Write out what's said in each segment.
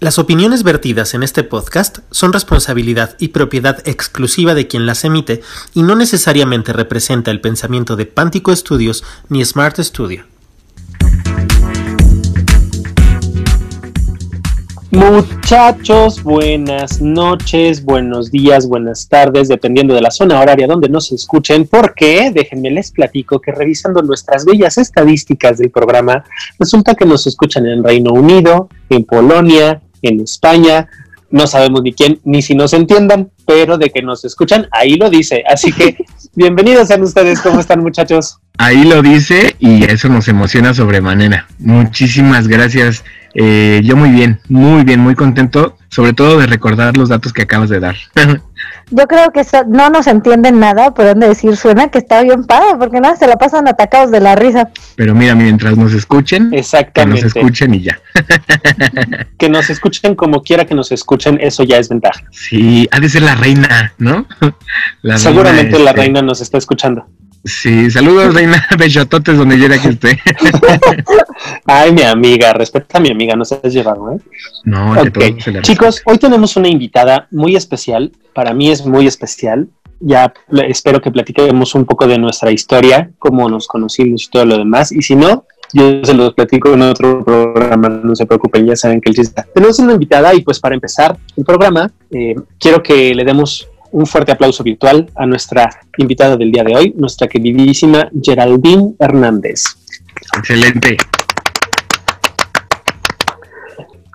Las opiniones vertidas en este podcast son responsabilidad y propiedad exclusiva de quien las emite y no necesariamente representa el pensamiento de Pántico Studios ni Smart Studio. Muchachos, buenas noches, buenos días, buenas tardes, dependiendo de la zona horaria donde nos escuchen, porque déjenme les platico que revisando nuestras bellas estadísticas del programa, resulta que nos escuchan en Reino Unido, en Polonia, en España. No sabemos ni quién, ni si nos entiendan, pero de que nos escuchan, ahí lo dice. Así que bienvenidos sean ustedes. ¿Cómo están, muchachos? Ahí lo dice y eso nos emociona sobremanera. Muchísimas gracias. Eh, yo muy bien, muy bien, muy contento, sobre todo de recordar los datos que acabas de dar. Yo creo que no nos entienden nada, pero han de decir, suena que está bien padre, porque nada, se la pasan atacados de la risa. Pero mira, mientras nos escuchen, Exactamente. que nos escuchen y ya. que nos escuchen como quiera que nos escuchen, eso ya es ventaja. Sí, ha de ser la reina, ¿no? Seguramente la este, reina nos está escuchando. Sí, saludos, reina Bechototes, donde quiera que esté. Ay, mi amiga, respeta a mi amiga, no se has llevado, ¿eh? No, okay. Chicos, hoy tenemos una invitada muy especial. Para mí es muy especial. Ya espero que platiquemos un poco de nuestra historia, cómo nos conocimos y todo lo demás. Y si no, yo se los platico en otro programa, no se preocupen, ya saben que el chiste. Tenemos una invitada y pues para empezar el programa, eh, quiero que le demos un fuerte aplauso virtual a nuestra invitada del día de hoy, nuestra queridísima Geraldine Hernández. Excelente.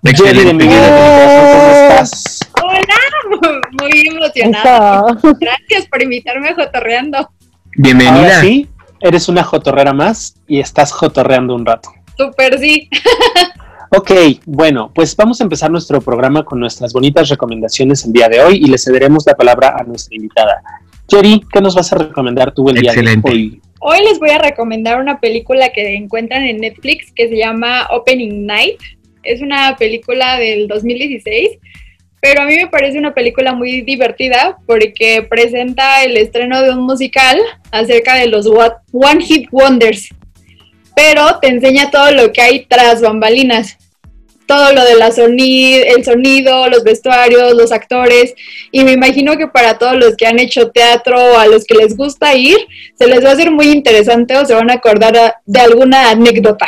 Excelente. ¿cómo estás? Hola, muy emocionada. Gracias por invitarme a Jotorreando. Bienvenida. sí, eres una jotorrera más y estás jotorreando un rato. Súper sí. Ok, bueno, pues vamos a empezar nuestro programa con nuestras bonitas recomendaciones el día de hoy y le cederemos la palabra a nuestra invitada. Jerry, ¿qué nos vas a recomendar tú el día de hoy? Hoy les voy a recomendar una película que encuentran en Netflix que se llama Opening Night. Es una película del 2016, pero a mí me parece una película muy divertida porque presenta el estreno de un musical acerca de los One Hit Wonders, pero te enseña todo lo que hay tras bambalinas todo lo de la sonido, el sonido, los vestuarios, los actores, y me imagino que para todos los que han hecho teatro o a los que les gusta ir, se les va a hacer muy interesante o se van a acordar de alguna anécdota.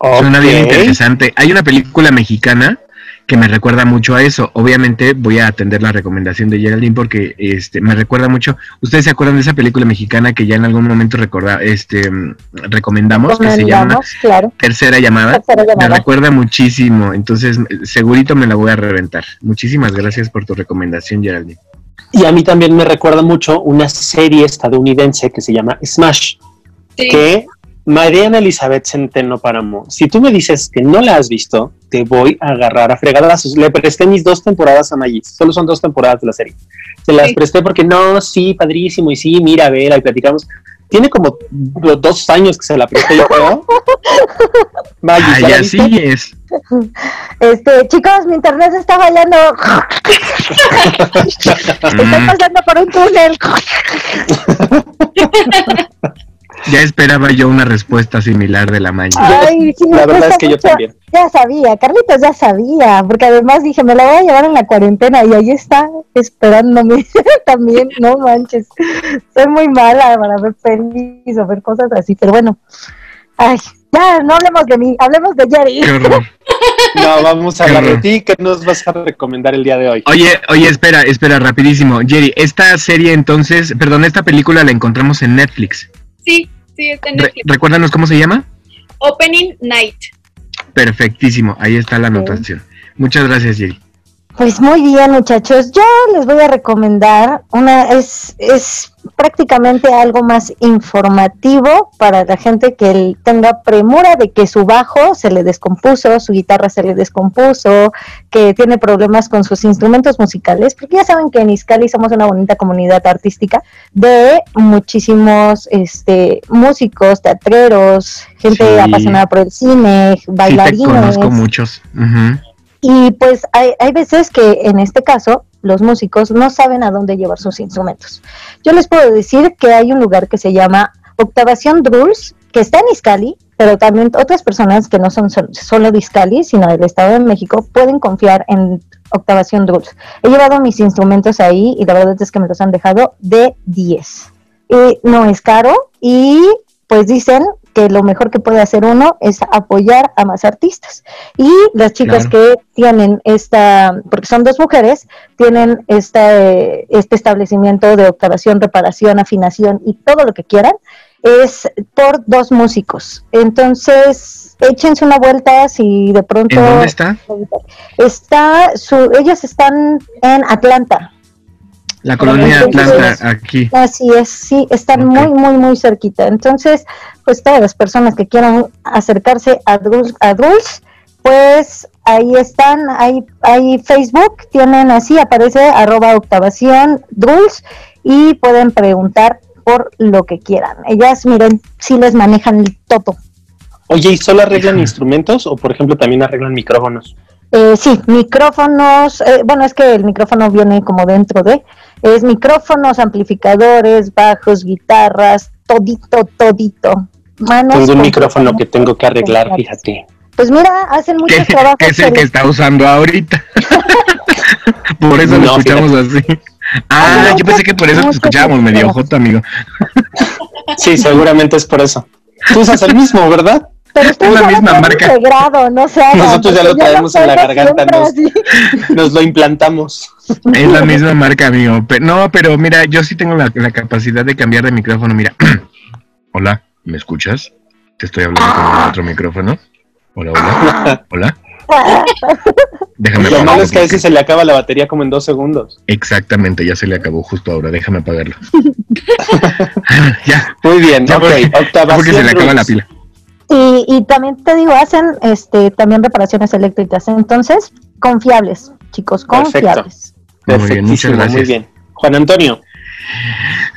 Suena bien interesante. Hay una película mexicana que me recuerda mucho a eso. Obviamente voy a atender la recomendación de Geraldine porque este me recuerda mucho. ¿Ustedes se acuerdan de esa película mexicana que ya en algún momento recorda, este recomendamos que se llama Tercera llamada? Me recuerda muchísimo, entonces segurito me la voy a reventar. Muchísimas gracias por tu recomendación, Geraldine. Y a mí también me recuerda mucho una serie estadounidense que se llama Smash, que Mariana Elizabeth Centeno Páramo, si tú me dices que no la has visto, te voy a agarrar a fregadazos. Le presté mis dos temporadas a Magis, solo son dos temporadas de la serie. Se las presté porque no, sí, padrísimo, y sí, mira, vela, y platicamos. Tiene como dos años que se la presté, yo creo. Magis, Ay, así es. Este, chicos, mi internet se está fallando. Estoy pasando por un túnel. Ya esperaba yo una respuesta similar de la maña. Ay, sí, la verdad es que yo también. Ya sabía, Carlitos ya sabía, porque además dije, me la voy a llevar en la cuarentena y ahí está esperándome también, no manches. Soy muy mala para ver feliz o ver cosas así, pero bueno. Ay, ya, no hablemos de mí, hablemos de Jerry. No, vamos a hablar de ti. ¿Qué nos vas a recomendar el día de hoy? Oye, oye, espera, espera, rapidísimo. Jerry, esta serie entonces, perdón, esta película la encontramos en Netflix. Sí, sí, está en Netflix. recuérdanos cómo se llama. Opening Night. Perfectísimo, ahí está la anotación. Muchas gracias, Jerry. Pues muy bien, muchachos. Yo les voy a recomendar una es es prácticamente algo más informativo para la gente que tenga premura de que su bajo se le descompuso, su guitarra se le descompuso, que tiene problemas con sus instrumentos musicales, porque ya saben que en Iscali somos una bonita comunidad artística de muchísimos este músicos, teatreros, gente apasionada por el cine, bailarines. conozco muchos. Y pues hay, hay veces que en este caso los músicos no saben a dónde llevar sus instrumentos. Yo les puedo decir que hay un lugar que se llama Octavación Drulls, que está en Iscali, pero también otras personas que no son solo Discali, sino del Estado de México, pueden confiar en Octavación Dulce. He llevado mis instrumentos ahí y la verdad es que me los han dejado de 10. Y no es caro y pues dicen que lo mejor que puede hacer uno es apoyar a más artistas. Y las chicas que tienen esta, porque son dos mujeres, tienen esta, este establecimiento de octavación, reparación, afinación y todo lo que quieran, es por dos músicos. Entonces, échense una vuelta si de pronto... ¿En dónde está? Está, su, ellas están en Atlanta. La colonia Atlanta, aquí. Así es, sí, están muy, muy, muy cerquita. Entonces, pues todas las personas que quieran acercarse a Dulce, a pues ahí están, hay, hay Facebook, tienen así, aparece arroba octavación Dulce y pueden preguntar por lo que quieran. Ellas, miren, sí les manejan el todo. Oye, ¿y solo arreglan instrumentos o, por ejemplo, también arreglan micrófonos? Eh, sí, micrófonos, eh, bueno, es que el micrófono viene como dentro de, es micrófonos, amplificadores, bajos, guitarras, todito, todito. Manos tengo un micrófono que tengo que arreglar, fíjate. Pues mira, hacen mucho trabajo. es el que está usando ahorita. por eso lo escuchamos así. Ah, yo pensé que por eso te escuchábamos medio joto, amigo. sí, seguramente es por eso. Tú usas el mismo, ¿verdad? Pero es la misma marca. no Nosotros ya lo traemos en la garganta, nos, lo implantamos. Es la misma marca, amigo. no, pero mira, yo sí tengo la, capacidad de cambiar de micrófono. Mira, hola, ¿me escuchas? Te estoy hablando con otro micrófono. Hola, hola, hola. Déjame Lo malo es que a veces se le acaba la batería como en dos segundos. Exactamente, ya se le acabó justo ahora. Déjame apagarlo. ya. Muy bien, ya ok. Porque, se le acaba la pila. Y, y también te digo, hacen este también reparaciones eléctricas. Entonces, confiables, chicos, confiables. Muy bien, muchas gracias. Muy bien. Juan Antonio.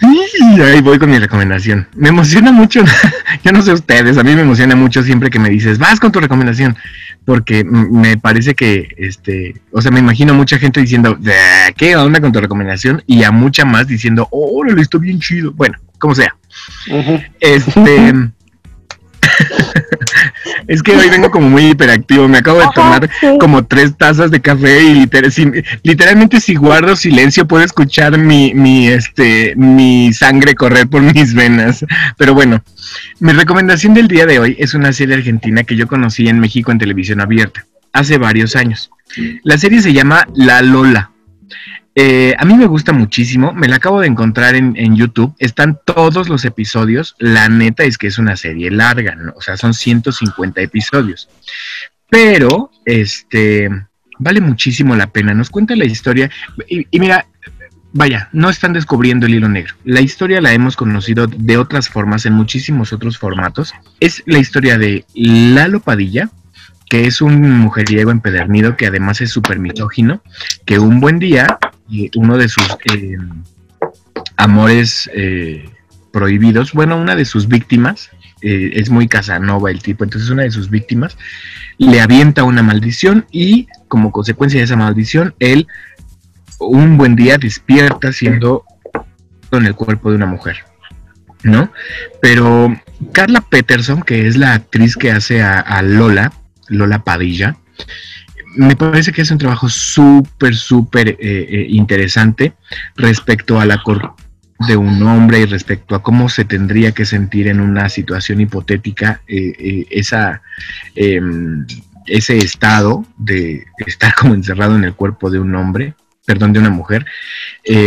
Y ahí voy con mi recomendación. Me emociona mucho, yo no sé ustedes, a mí me emociona mucho siempre que me dices, vas con tu recomendación, porque me parece que, este, o sea, me imagino mucha gente diciendo, ¿qué onda con tu recomendación? Y a mucha más diciendo, oh, lo estoy bien chido. Bueno, como sea. Este. es que hoy vengo como muy hiperactivo. Me acabo de tomar como tres tazas de café y literalmente si guardo silencio puedo escuchar mi, mi, este, mi sangre correr por mis venas. Pero bueno, mi recomendación del día de hoy es una serie argentina que yo conocí en México en televisión abierta hace varios años. La serie se llama La Lola. Eh, a mí me gusta muchísimo, me la acabo de encontrar en, YouTube, están todos los episodios, la neta es que es una serie larga, o sea, son 150 episodios, pero este vale muchísimo la pena, nos cuenta la historia y, y mira, vaya, no están descubriendo el hilo negro. La historia la hemos conocido de otras formas, en muchísimos otros formatos. Es la historia de Lalo Padilla, que es un mujeriego empedernido que además es súper misógino, que un buen día uno de sus eh, amores eh, prohibidos, bueno, una de sus víctimas, eh, es muy casanova el tipo, entonces una de sus víctimas le avienta una maldición y como consecuencia de esa maldición, él un buen día despierta siendo en el cuerpo de una mujer, ¿no? Pero Carla Peterson, que es la actriz que hace a Lola, Lola Padilla, me parece que es un trabajo súper, súper eh, eh, interesante respecto a la de un hombre y respecto a cómo se tendría que sentir en una situación hipotética eh, esa, em, ese estado de estar como encerrado en el cuerpo de un hombre, perdón, de una mujer.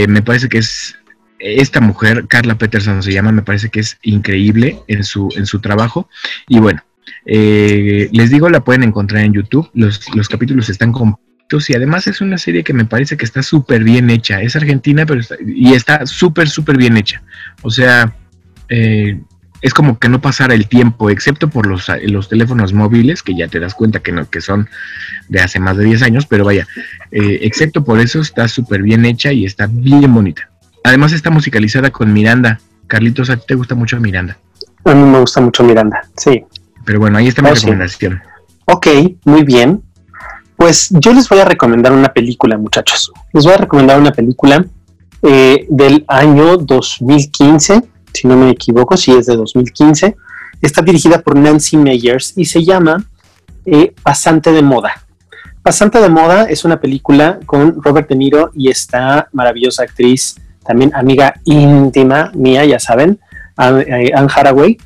me parece que es esta mujer, Carla Peterson se llama, me parece que es increíble en su, en su trabajo. Y bueno, eh, les digo, la pueden encontrar en YouTube. Los, capítulos están completos y además es una serie que me parece que está súper bien hecha. Es argentina, pero y está súper, súper bien hecha. O sea, eh, es como que no pasara el tiempo, excepto por los, los teléfonos móviles, que ya te das cuenta que, no, que son de hace más de 10 años, pero vaya, eh, excepto por eso está súper bien hecha y está bien bonita. Además está musicalizada con Miranda. Carlitos, ¿a ti te gusta mucho Miranda? A mí me gusta mucho Miranda, sí. Pero bueno, ahí está mi oh, recomendación. Ok, muy bien. Pues yo les voy a recomendar una película, muchachos. Les voy a recomendar una película eh, del año 2015, si no me equivoco, si es de 2015. Está dirigida por Nancy Meyers y se llama eh, Pasante de Moda. Pasante de Moda es una película con Robert De Niro y esta maravillosa actriz, también amiga íntima mía, ya saben, eh, Anne Haraway.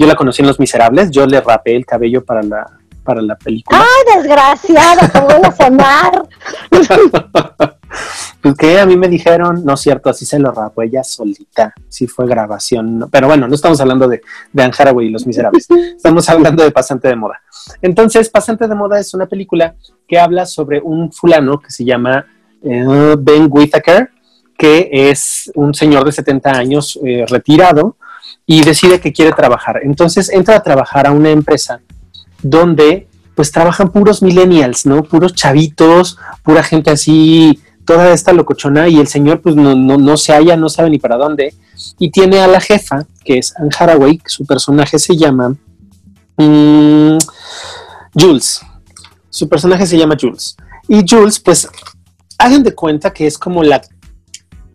Yo la conocí en Los Miserables, yo le rapé el cabello para la, para la película. ¡Ay, desgraciada! ¡Te voy a sonar! pues que a mí me dijeron, no es cierto, así se lo rapó ella solita, sí fue grabación, pero bueno, no estamos hablando de, de Anne Haraway y Los Miserables, estamos hablando de Pasante de Moda. Entonces, Pasante de Moda es una película que habla sobre un fulano que se llama eh, Ben Whittaker, que es un señor de 70 años eh, retirado y decide que quiere trabajar. Entonces entra a trabajar a una empresa donde pues trabajan puros millennials, ¿no? Puros chavitos, pura gente así, toda esta locochona y el señor pues no, no, se halla, no sabe ni para dónde. Y tiene a la jefa, que es Anne Haraway, su personaje se llama mm, Jules. Su personaje se llama Jules. Y Jules, pues, hagan de cuenta que es como la...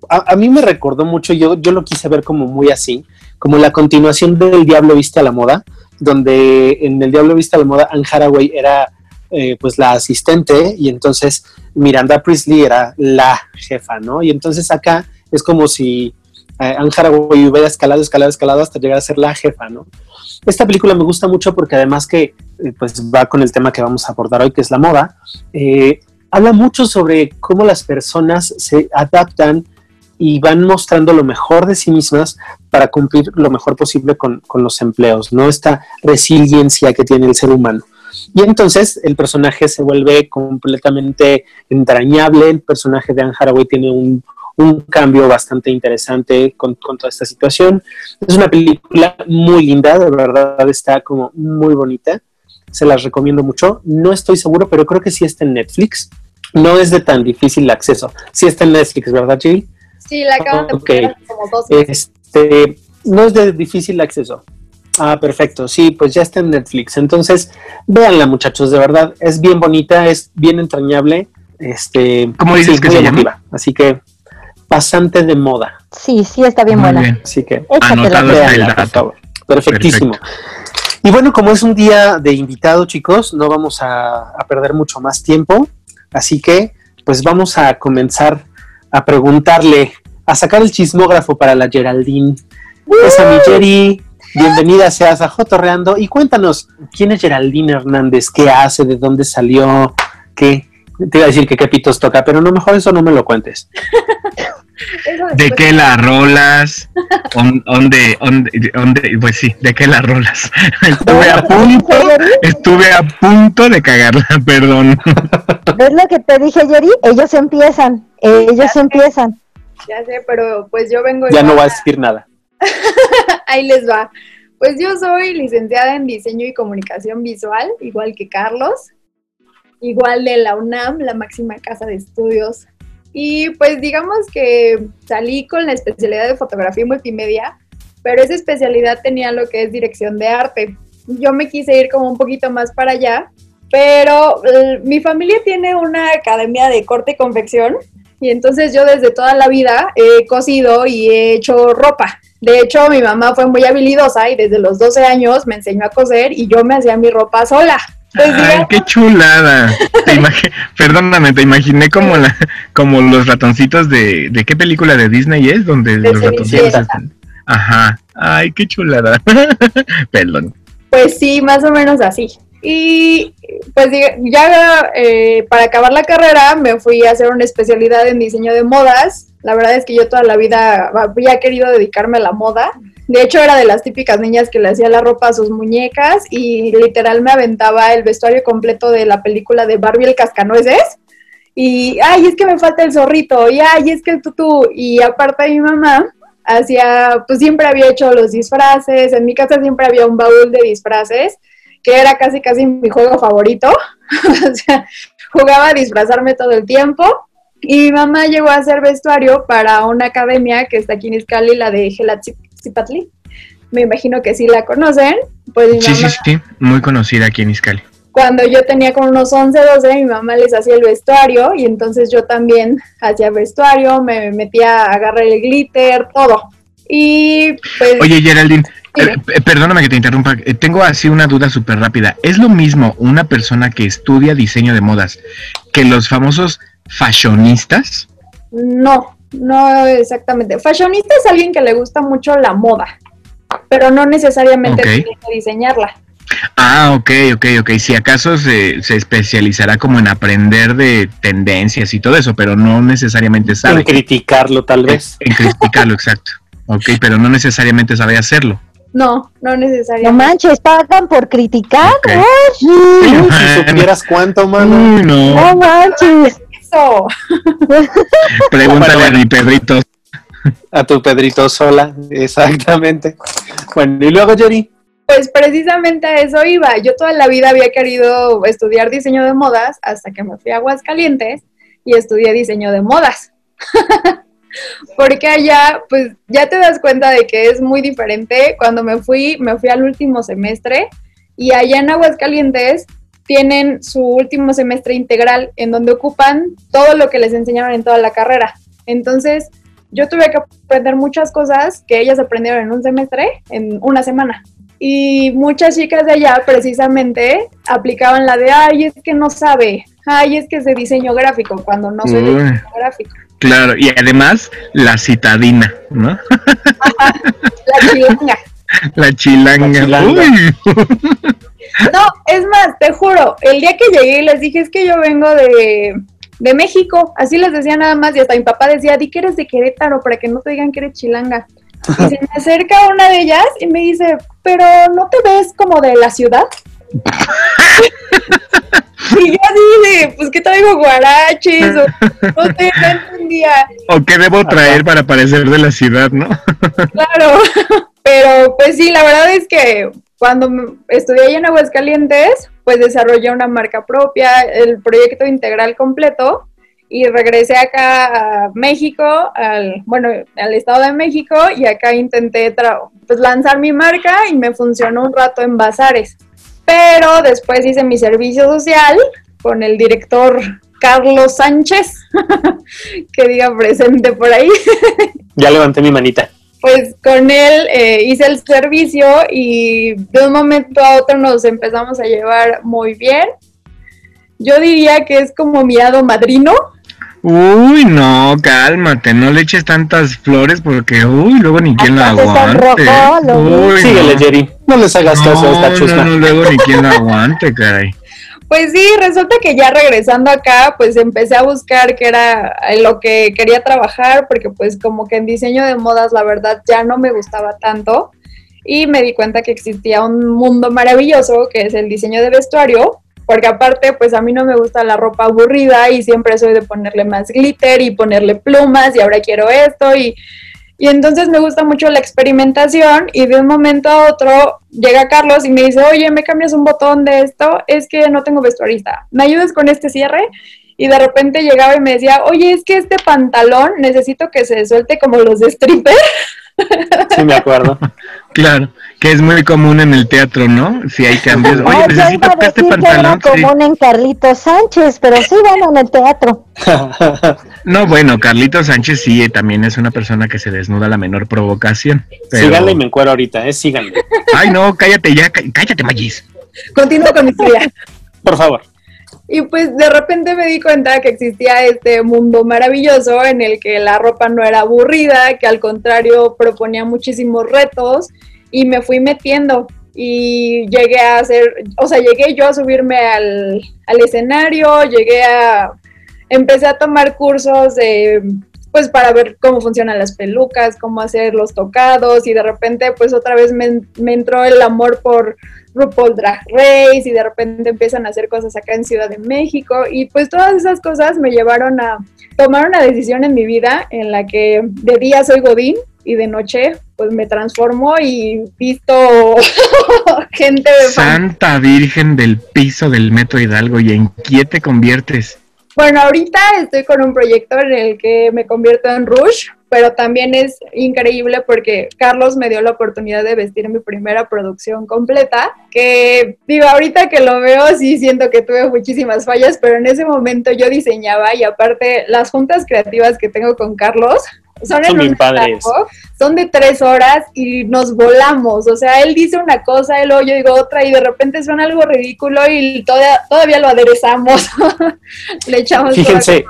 A, mí me recordó mucho, yo, yo lo quise ver como muy así, como la continuación del Diablo Viste a la Moda, donde en el Diablo Viste a la Moda Anne Haraway era eh, pues la asistente y entonces Miranda Priestley era la jefa, ¿no? Y entonces acá es como si eh, Anne Haraway hubiera escalado, escalado, escalado hasta llegar a ser la jefa, ¿no? Esta película me gusta mucho porque además que eh, pues va con el tema que vamos a abordar hoy, que es la moda, habla mucho sobre cómo las personas se adaptan y van mostrando lo mejor de sí mismas para cumplir lo mejor posible con, los empleos, ¿no? Esta resiliencia que tiene el ser humano. Y entonces el personaje se vuelve completamente entrañable, el personaje de Anne Haraway tiene un, cambio bastante interesante con, con, toda esta situación. Es una película muy linda, de verdad está como muy bonita, se las recomiendo mucho. No estoy seguro, pero creo que sí está en Netflix. No es de tan difícil acceso. Sí está en Netflix, ¿verdad, Jill? Sí, la acaban de poner como dos Este, no es de difícil acceso. Ah, perfecto. Sí, pues ya está en Netflix. Entonces, véanla, muchachos, de verdad. Es bien bonita, es bien entrañable. Este, ¿Cómo dices que se llama? Así que, pasante de moda. Sí, sí, está bien buena. Así que, anotado favor. Perfectísimo. Y bueno, como es un día de invitado, chicos, no vamos a, a perder mucho más tiempo. Así que, pues vamos a comenzar a preguntarle, a sacar el chismógrafo para la Geraldine. Es a mi Jerry, bienvenida seas a Jotorreando y cuéntanos, ¿quién es Geraldine Hernández? ¿Qué hace? ¿De dónde salió? ¿Qué? Te iba a decir que qué pitos toca, pero no, mejor eso no me lo cuentes. ¿De qué las rolas? ¿Dónde, dónde, pues sí, ¿de qué las rolas? Estuve a punto, estuve a punto de cagarla, perdón. ¿Ves lo que te dije, Jerry? Ellos empiezan, ellos empiezan. Ya sé, pero pues yo vengo... Ya no va a decir nada. Ahí les va. Pues yo soy licenciada en diseño y comunicación visual, igual que Carlos, igual de la UNAM, la máxima casa de estudios y pues digamos que salí con la especialidad de fotografía y multimedia, pero esa especialidad tenía lo que es dirección de arte. Yo me quise ir como un poquito más para allá, pero eh, mi familia tiene una academia de corte y confección y entonces yo desde toda la vida he cosido y he hecho ropa. De hecho, mi mamá fue muy habilidosa y desde los 12 años me enseñó a coser y yo me hacía mi ropa sola. Pues Ay, qué chulada. Perdóname, te imaginé como la, como los ratoncitos de, ¿de qué película de Disney es? Donde los ratoncitos están. Ajá. Ay, qué chulada. Perdón. Pues sí, más o menos así. Y pues ya eh, para acabar la carrera me fui a hacer una especialidad en diseño de modas. La verdad es que yo toda la vida había querido dedicarme a la moda de hecho, era de las típicas niñas que le hacía la ropa a sus muñecas y literal me aventaba el vestuario completo de la película de Barbie el Cascanueces. Y, ay, es que me falta el zorrito, y ay, es que el tutú. Y aparte mi mamá hacía, pues siempre había hecho los disfraces, en mi casa siempre había un baúl de disfraces, que era casi, casi mi juego favorito. o sea, jugaba a disfrazarme todo el tiempo. Y mi mamá llegó a hacer vestuario para una academia que está aquí en Iscali, la de Gelatzi Patli, Me imagino que sí la conocen. Pues sí, sí, sí, muy conocida aquí en Iscali. Cuando yo tenía como unos 11, 12, mi mamá les hacía el vestuario y entonces yo también hacía vestuario, me metía a agarrar el glitter, todo. Y pues... Oye, Geraldine, Eh, eh, perdóname que te interrumpa, eh, tengo así una duda súper rápida. ¿Es lo mismo una persona que estudia diseño de modas que los famosos fashionistas? No, no exactamente. Fashionista es alguien que le gusta mucho la moda, pero no necesariamente tiene que diseñarla. Ah, ok, ok, ok. Si acaso se, se, especializará como en aprender de tendencias y todo eso, pero no necesariamente sabe. En criticarlo, tal vez. En, criticarlo, exacto. Ok, pero no necesariamente sabe hacerlo. No, no necesariamente. No manches, pagan por criticar. si supieras cuánto, mano. no. no manches. Eso. Pregúntale a mi Pedrito. A tu Pedrito sola, exactamente. Bueno, y luego, Jerry. Pues precisamente a eso iba. Yo toda la vida había querido estudiar diseño de modas hasta que me fui a Aguascalientes y estudié diseño de modas. Porque allá, pues ya te das cuenta de que es muy diferente. Cuando me fui, me fui al último semestre y allá en Aguascalientes tienen su último semestre integral en donde ocupan todo lo que les enseñaron en toda la carrera. Entonces, yo tuve que aprender muchas cosas que ellas aprendieron en un semestre, en una semana. Y muchas chicas de allá precisamente aplicaban la de, ay, es que no sabe, ay, es que es de diseño gráfico, cuando no soy de diseño gráfico. Claro, y además la citadina, ¿no? la chilanga. La chilanga. La chilanga. No, es más, te juro, el día que llegué les dije, es que yo vengo de, de México, así les decía nada más, y hasta mi papá decía, di que eres de Querétaro para que no te digan que eres chilanga. Y se me acerca una de ellas y me dice, pero ¿no te ves como de la ciudad? y yo así de, pues que traigo guaraches, o no sé, no entendía. ¿O qué debo traer para parecer de la ciudad, no? claro, pero pues sí, la verdad es que cuando estudié en Aguascalientes, pues desarrollé una marca propia, el proyecto integral completo, y regresé acá a México, al, bueno, al Estado de México, y acá intenté pues, lanzar mi marca y me funcionó un rato en bazares. Pero después hice mi servicio social con el director Carlos Sánchez, que diga presente por ahí. ya levanté mi manita. Pues con él eh, hice el servicio y de un momento a otro nos empezamos a llevar muy bien. Yo diría que es como mi hado madrino. Uy, no, cálmate, no le eches tantas flores porque, uy, luego ni quien la aguante. Uy, Síguele, no. Jerry, no les hagas caso a esta chusma. No, no, luego ni quien la aguante, caray. Pues sí, resulta que ya regresando acá, pues empecé a buscar qué era lo que quería trabajar, porque pues como que en diseño de modas la verdad ya no me gustaba tanto. Y me di cuenta que existía un mundo maravilloso que es el diseño de vestuario, porque aparte pues a mí no me gusta la ropa aburrida y siempre soy de ponerle más glitter y ponerle plumas y ahora quiero esto y y entonces me gusta mucho la experimentación y de un momento a otro llega Carlos y me dice, oye, ¿me cambias un botón de esto? Es que no tengo vestuarista. ¿Me ayudas con este cierre? Y de repente llegaba y me decía, oye, es que este pantalón necesito que se suelte como los de stripper. Sí, me acuerdo. claro, que es muy común en el teatro, ¿no? Si hay cambios. Oye, necesito iba a que este decir que era pantalón. sí. común en Carlitos Sánchez, pero sí, bueno, en el teatro. No, bueno, Carlito Sánchez sí eh, también es una persona que se desnuda a la menor provocación. pero- Síganle y me encuero ahorita, ¿eh? Síganle. Ay, no, cállate ya, cá- cállate, Magis. Continúo con mi historia. Por favor. Y pues de repente me di cuenta que existía este mundo maravilloso en el que la ropa no era aburrida, que al contrario proponía muchísimos retos y me fui metiendo. Y llegué a hacer, o sea, llegué yo a subirme al, al escenario, llegué a, empecé a tomar cursos de, pues para ver cómo funcionan las pelucas, cómo hacer los tocados y de repente pues otra vez me, entró el amor por RuPaul Drag Race y de repente empiezan a hacer cosas acá en Ciudad de México y pues todas esas cosas me llevaron a tomar una decisión en mi vida en la que de día soy Godín y de noche pues me transformo y visto gente de. Santa Virgen del piso del Metro Hidalgo, ¿y en qué te conviertes? Bueno, ahorita estoy con un proyecto en el que me convierto en Rush, pero también es increíble porque Carlos me dio la oportunidad de vestir mi primera producción completa, que digo, ahorita que lo veo sí siento que tuve muchísimas fallas, pero en ese momento yo diseñaba y aparte las juntas creativas que tengo con Carlos, son, un padres. son de tres horas y nos volamos. O sea, él dice una cosa, luego yo digo otra, y de repente suena algo ridículo y todavía, todavía lo aderezamos. Le echamos. Fíjense.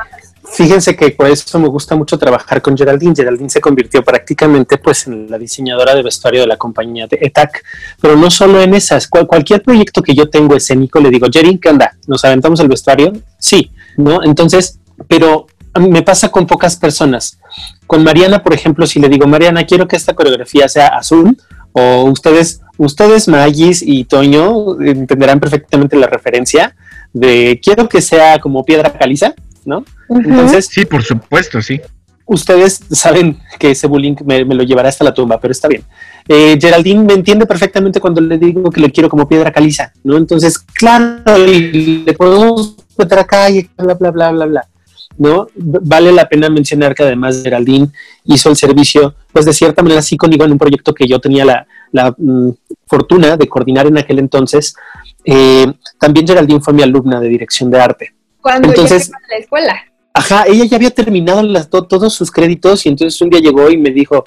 Fíjense que por eso me gusta mucho trabajar con Geraldine. Geraldine se convirtió prácticamente pues en la diseñadora de vestuario de la compañía de ETAC, pero no solo en esas. cualquier proyecto que yo tengo escénico, le digo, Jerry, ¿qué onda? ¿Nos aventamos el vestuario? Sí, ¿no? Entonces, pero me pasa con pocas personas. Con Mariana, por ejemplo, si le digo, Mariana, quiero que esta coreografía sea azul, o ustedes, ustedes, Magis y Toño, entenderán perfectamente la referencia de quiero que sea como piedra caliza, ¿no? Entonces. Sí, por supuesto, sí. Ustedes saben que ese bullying me, lo llevará hasta la tumba, pero está bien. Eh, Geraldine me entiende perfectamente cuando le digo que le quiero como piedra caliza, ¿no? Entonces, claro, le podemos meter acá y bla, bla, bla, bla, bla. ¿No? Vale la pena mencionar que además Geraldine hizo el servicio, pues de cierta manera sí conmigo en un proyecto que yo tenía la, mm, fortuna de coordinar en aquel entonces. Eh, también Geraldine fue mi alumna de dirección de arte. Cuando entonces, a la escuela. Ajá, ella ya había terminado todos sus créditos y entonces un día llegó y me dijo,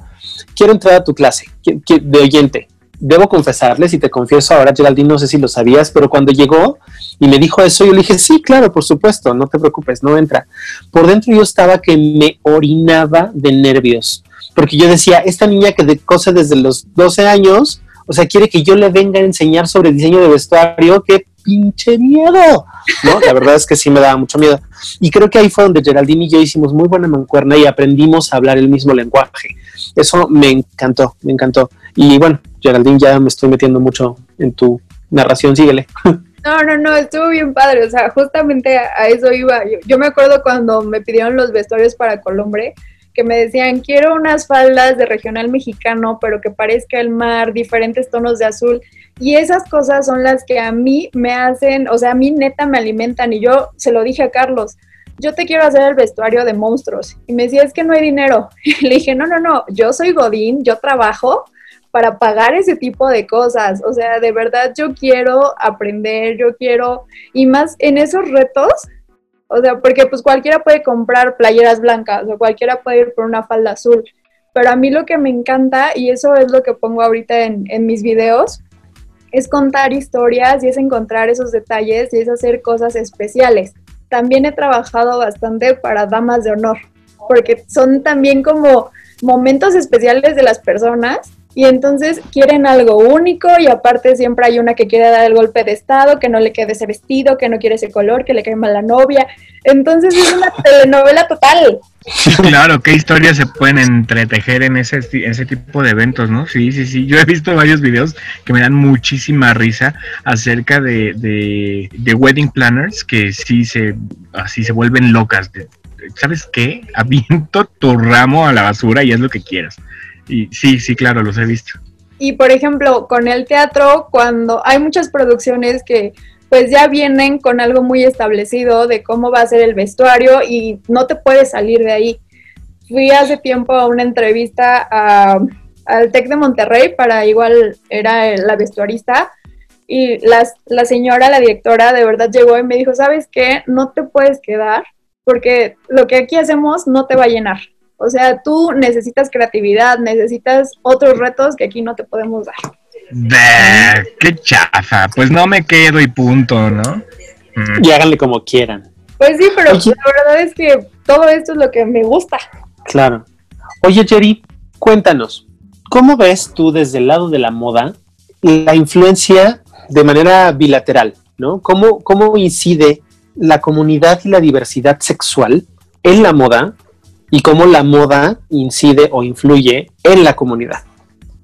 quiero entrar a tu clase de oyente debo confesarles y te confieso ahora, Geraldine, no sé si lo sabías, pero cuando llegó y me dijo eso, yo le dije, sí, claro, por supuesto, no te preocupes, no entra. Por dentro yo estaba que me orinaba de nervios, porque yo decía, esta niña que de cose desde los 12 años, o sea, quiere que yo le venga a enseñar sobre diseño de vestuario, qué pinche miedo, ¿no? La verdad es que sí me daba mucho miedo. Y creo que ahí fue donde Geraldine y yo hicimos muy buena mancuerna y aprendimos a hablar el mismo lenguaje. Eso me encantó, me encantó. Y bueno, Geraldine, ya me estoy metiendo mucho en tu narración, síguele. No, no, no, estuvo bien padre, o sea, justamente a eso iba. Yo, me acuerdo cuando me pidieron los vestuarios para Colombre, me decían, quiero unas faldas de regional mexicano, pero que parezca el mar, diferentes tonos de azul. Y esas cosas son las que a mí me hacen, o sea, a mí neta me alimentan. Y yo se lo dije a Carlos, yo te quiero hacer el vestuario de monstruos. Y me decía, es que no hay dinero. Le dije, no, no, no, yo soy Godín, yo trabajo para pagar ese tipo de cosas. O sea, de verdad yo quiero aprender, yo quiero, y más en esos retos, o sea, porque pues cualquiera puede comprar playeras blancas o cualquiera puede ir por una falda azul, pero a mí lo que me encanta, y eso es lo que pongo ahorita en, en mis videos, es contar historias y es encontrar esos detalles y es hacer cosas especiales. También he trabajado bastante para damas de honor, porque son también como momentos especiales de las personas y entonces quieren algo único y aparte siempre hay una que quiere dar el golpe de estado, que no le quede ese vestido, que no quiere ese color, que le cae mal la novia. Entonces es una telenovela total. Sí, claro, qué historias se pueden entretejer en ese, ese tipo de eventos, ¿no? Sí, sí, sí. Yo he visto varios videos que me dan muchísima risa acerca de, de, wedding planners que sí se, así se vuelven locas. ¿Sabes qué? Aviento tu ramo a la basura y es lo que quieras. Y sí, sí, claro, los he visto. Y por ejemplo, con el teatro, cuando hay muchas producciones que pues ya vienen con algo muy establecido de cómo va a ser el vestuario y no te puedes salir de ahí. Fui hace tiempo a una entrevista al TEC de Monterrey para igual era la vestuarista y la señora, la directora, de verdad llegó y me dijo, ¿sabes qué? No te puedes quedar porque lo que aquí hacemos no te va a llenar. O sea, tú necesitas creatividad, necesitas otros retos que aquí no te podemos dar. ¡Qué chafa! Pues no me quedo y punto, ¿no? Mm. Y háganle como quieran. Pues sí, pero la verdad es que todo esto es lo que me gusta. Claro. Oye, Jerry, cuéntanos, ¿cómo ves tú desde el lado de la moda la influencia de manera bilateral, ¿no? ¿Cómo, cómo incide la comunidad y la diversidad sexual en la moda y cómo la moda incide o influye en la comunidad.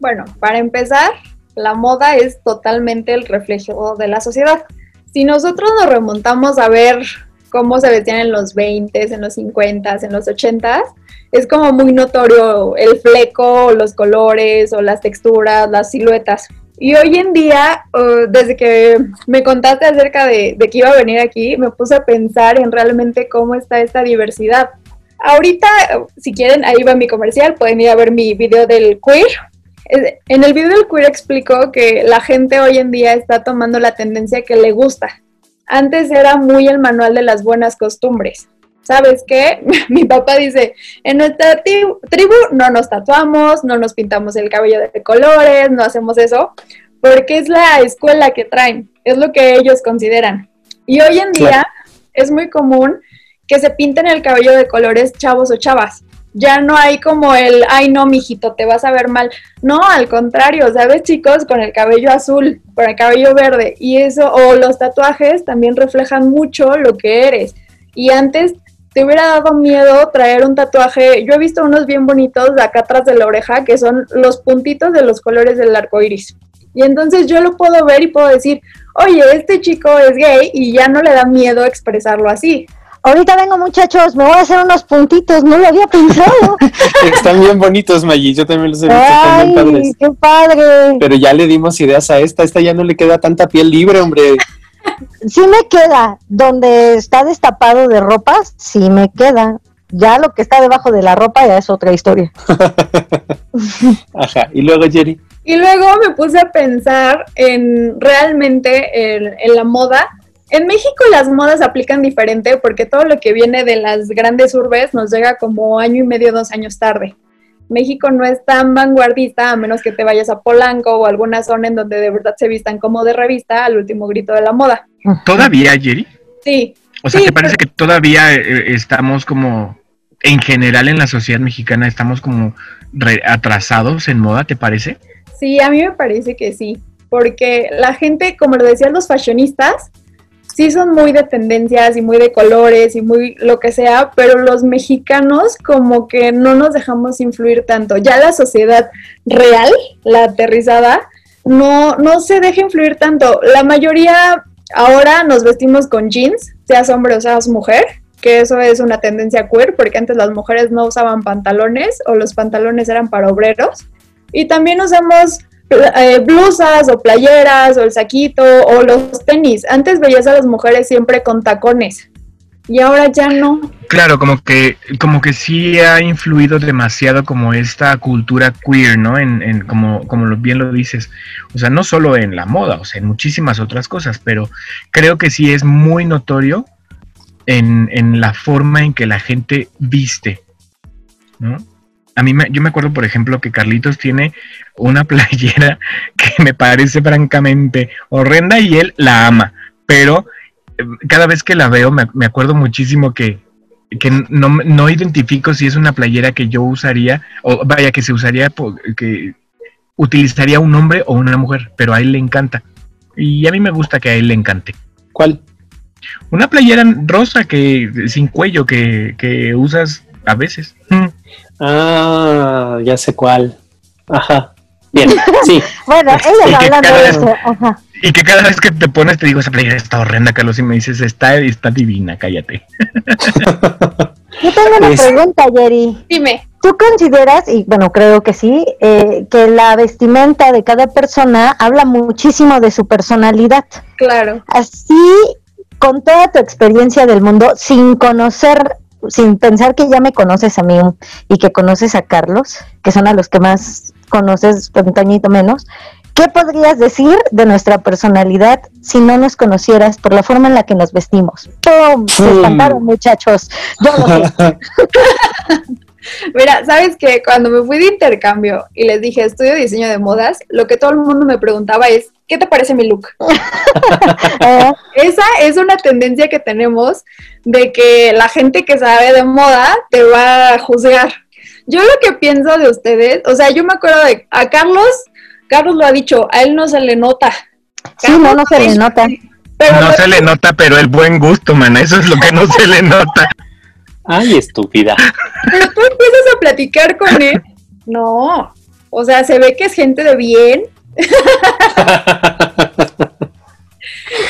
Bueno, para empezar, la moda es totalmente el reflejo de la sociedad. Si nosotros nos remontamos a ver cómo se vestían en los 20, en los 50, en los 80, es como muy notorio el fleco, los colores o las texturas, las siluetas. Y hoy en día, desde que me contaste acerca de que iba a venir aquí, me puse a pensar en realmente cómo está esta diversidad Ahorita, si quieren, ahí va mi comercial, pueden ir a ver mi video del queer. En el video del queer explico que la gente hoy en día está tomando la tendencia que le gusta. Antes era muy el manual de las buenas costumbres. ¿sabes qué? Mi papá dice, en nuestra tribu, no nos tatuamos, no nos pintamos el cabello de colores, no hacemos eso, porque es la escuela que traen, es lo que ellos consideran. Y hoy en día es muy común que se pinten el cabello de colores chavos o chavas. Ya no hay como el, ay no, mijito, te vas a ver mal. No, al contrario, ¿sabes, chicos? Con el cabello azul, con el cabello verde. Y eso, o los tatuajes también reflejan mucho lo que eres. Y antes te hubiera dado miedo traer un tatuaje. Yo he visto unos bien bonitos de acá atrás de la oreja, que son los puntitos de los colores del arco iris. Y entonces yo lo puedo ver y puedo decir, oye, este chico es gay y ya no le da miedo expresarlo así. Ahorita vengo muchachos, me voy a hacer unos puntitos, no lo había pensado. Están bien bonitos, Maggi, yo también los he visto, Ay, están bien padres. qué padre. Pero ya le dimos ideas a esta, esta ya no le queda tanta piel libre, hombre. Sí me queda, donde está destapado de ropas, sí me queda. Ya lo que está debajo de la ropa ya es otra historia. Ajá, y luego Jerry. Y luego me puse a pensar en realmente en, en la moda. En México las modas aplican diferente porque todo lo que viene de las grandes urbes nos llega como año y medio, dos años tarde. México no es tan vanguardista a menos que te vayas a Polanco o alguna zona en donde de verdad se vistan como de revista al último grito de la moda. ¿Todavía, Jerry? Sí. O sea, Sí, ¿te parece que todavía eh, estamos como, en general en la sociedad mexicana, estamos como re- atrasados en moda, ¿te parece? Sí, a mí me parece que sí, porque la gente, como lo decían los fashionistas, sí son muy de tendencias y muy de colores y muy lo que sea, pero los mexicanos como que no nos dejamos influir tanto. Ya la sociedad real, la aterrizada, no, no se deja influir tanto. La mayoría ahora nos vestimos con jeans, seas hombre o seas mujer, que eso es una tendencia queer, porque antes las mujeres no usaban pantalones o los pantalones eran para obreros. Y también usamos eh, blusas o playeras o el saquito o los tenis. Antes veías a las mujeres siempre con tacones y ahora ya no. Claro, como que, como que sí ha influido demasiado como esta cultura queer, ¿no? En, en como, como bien lo dices. O sea, no solo en la moda, o sea, en muchísimas otras cosas, pero creo que sí es muy notorio en, en la forma en que la gente viste, ¿no? A mí, me, yo me acuerdo, por ejemplo, que Carlitos tiene una playera que me parece francamente horrenda y él la ama, pero eh, cada vez que la veo me, me acuerdo muchísimo que, que no, no identifico si es una playera que yo usaría, o vaya, que se usaría, que utilizaría un hombre o una mujer, pero a él le encanta. Y a mí me gusta que a él le encante. ¿Cuál? Una playera rosa que sin cuello que, que usas a veces. Mm. Ah, ya sé cuál. Ajá. Bien, sí. Bueno, ella que hablando de eso. Ajá. Y que cada vez que te pones te digo, esa playera está horrenda, Carlos, y me dices, está, está divina, cállate. Yo tengo una Pues- pregunta, Jerry. Dime, ¿Tú consideras, y bueno, creo que sí, eh, que la vestimenta de cada persona habla muchísimo de su personalidad? claro. Así, con toda tu experiencia del mundo, sin conocer, sin pensar que ya me conoces a mí y que conoces a Carlos, que son a los que más conoces, un tañito menos, ¿qué podrías decir de nuestra personalidad si no nos conocieras por la forma en la que nos vestimos? ¡Pum! Se espantaron, muchachos. Yo lo sé. Mira, ¿sabes qué? Cuando me fui de intercambio y les dije estudio diseño de modas, lo que todo el mundo me preguntaba es, ¿qué te parece mi look? Eh, Esa es una tendencia que tenemos de que la gente que sabe de moda te va a juzgar. Yo lo que pienso de ustedes, o sea, yo me acuerdo de a Carlos, Carlos lo ha dicho, a él no se le nota. sí, no, no se le nota. Pero no se le nota, pero el buen gusto, man, eso es lo que no se le nota. Ay, estúpida. Pero tú empiezas a platicar con él. No. O sea, se ve que es gente de bien.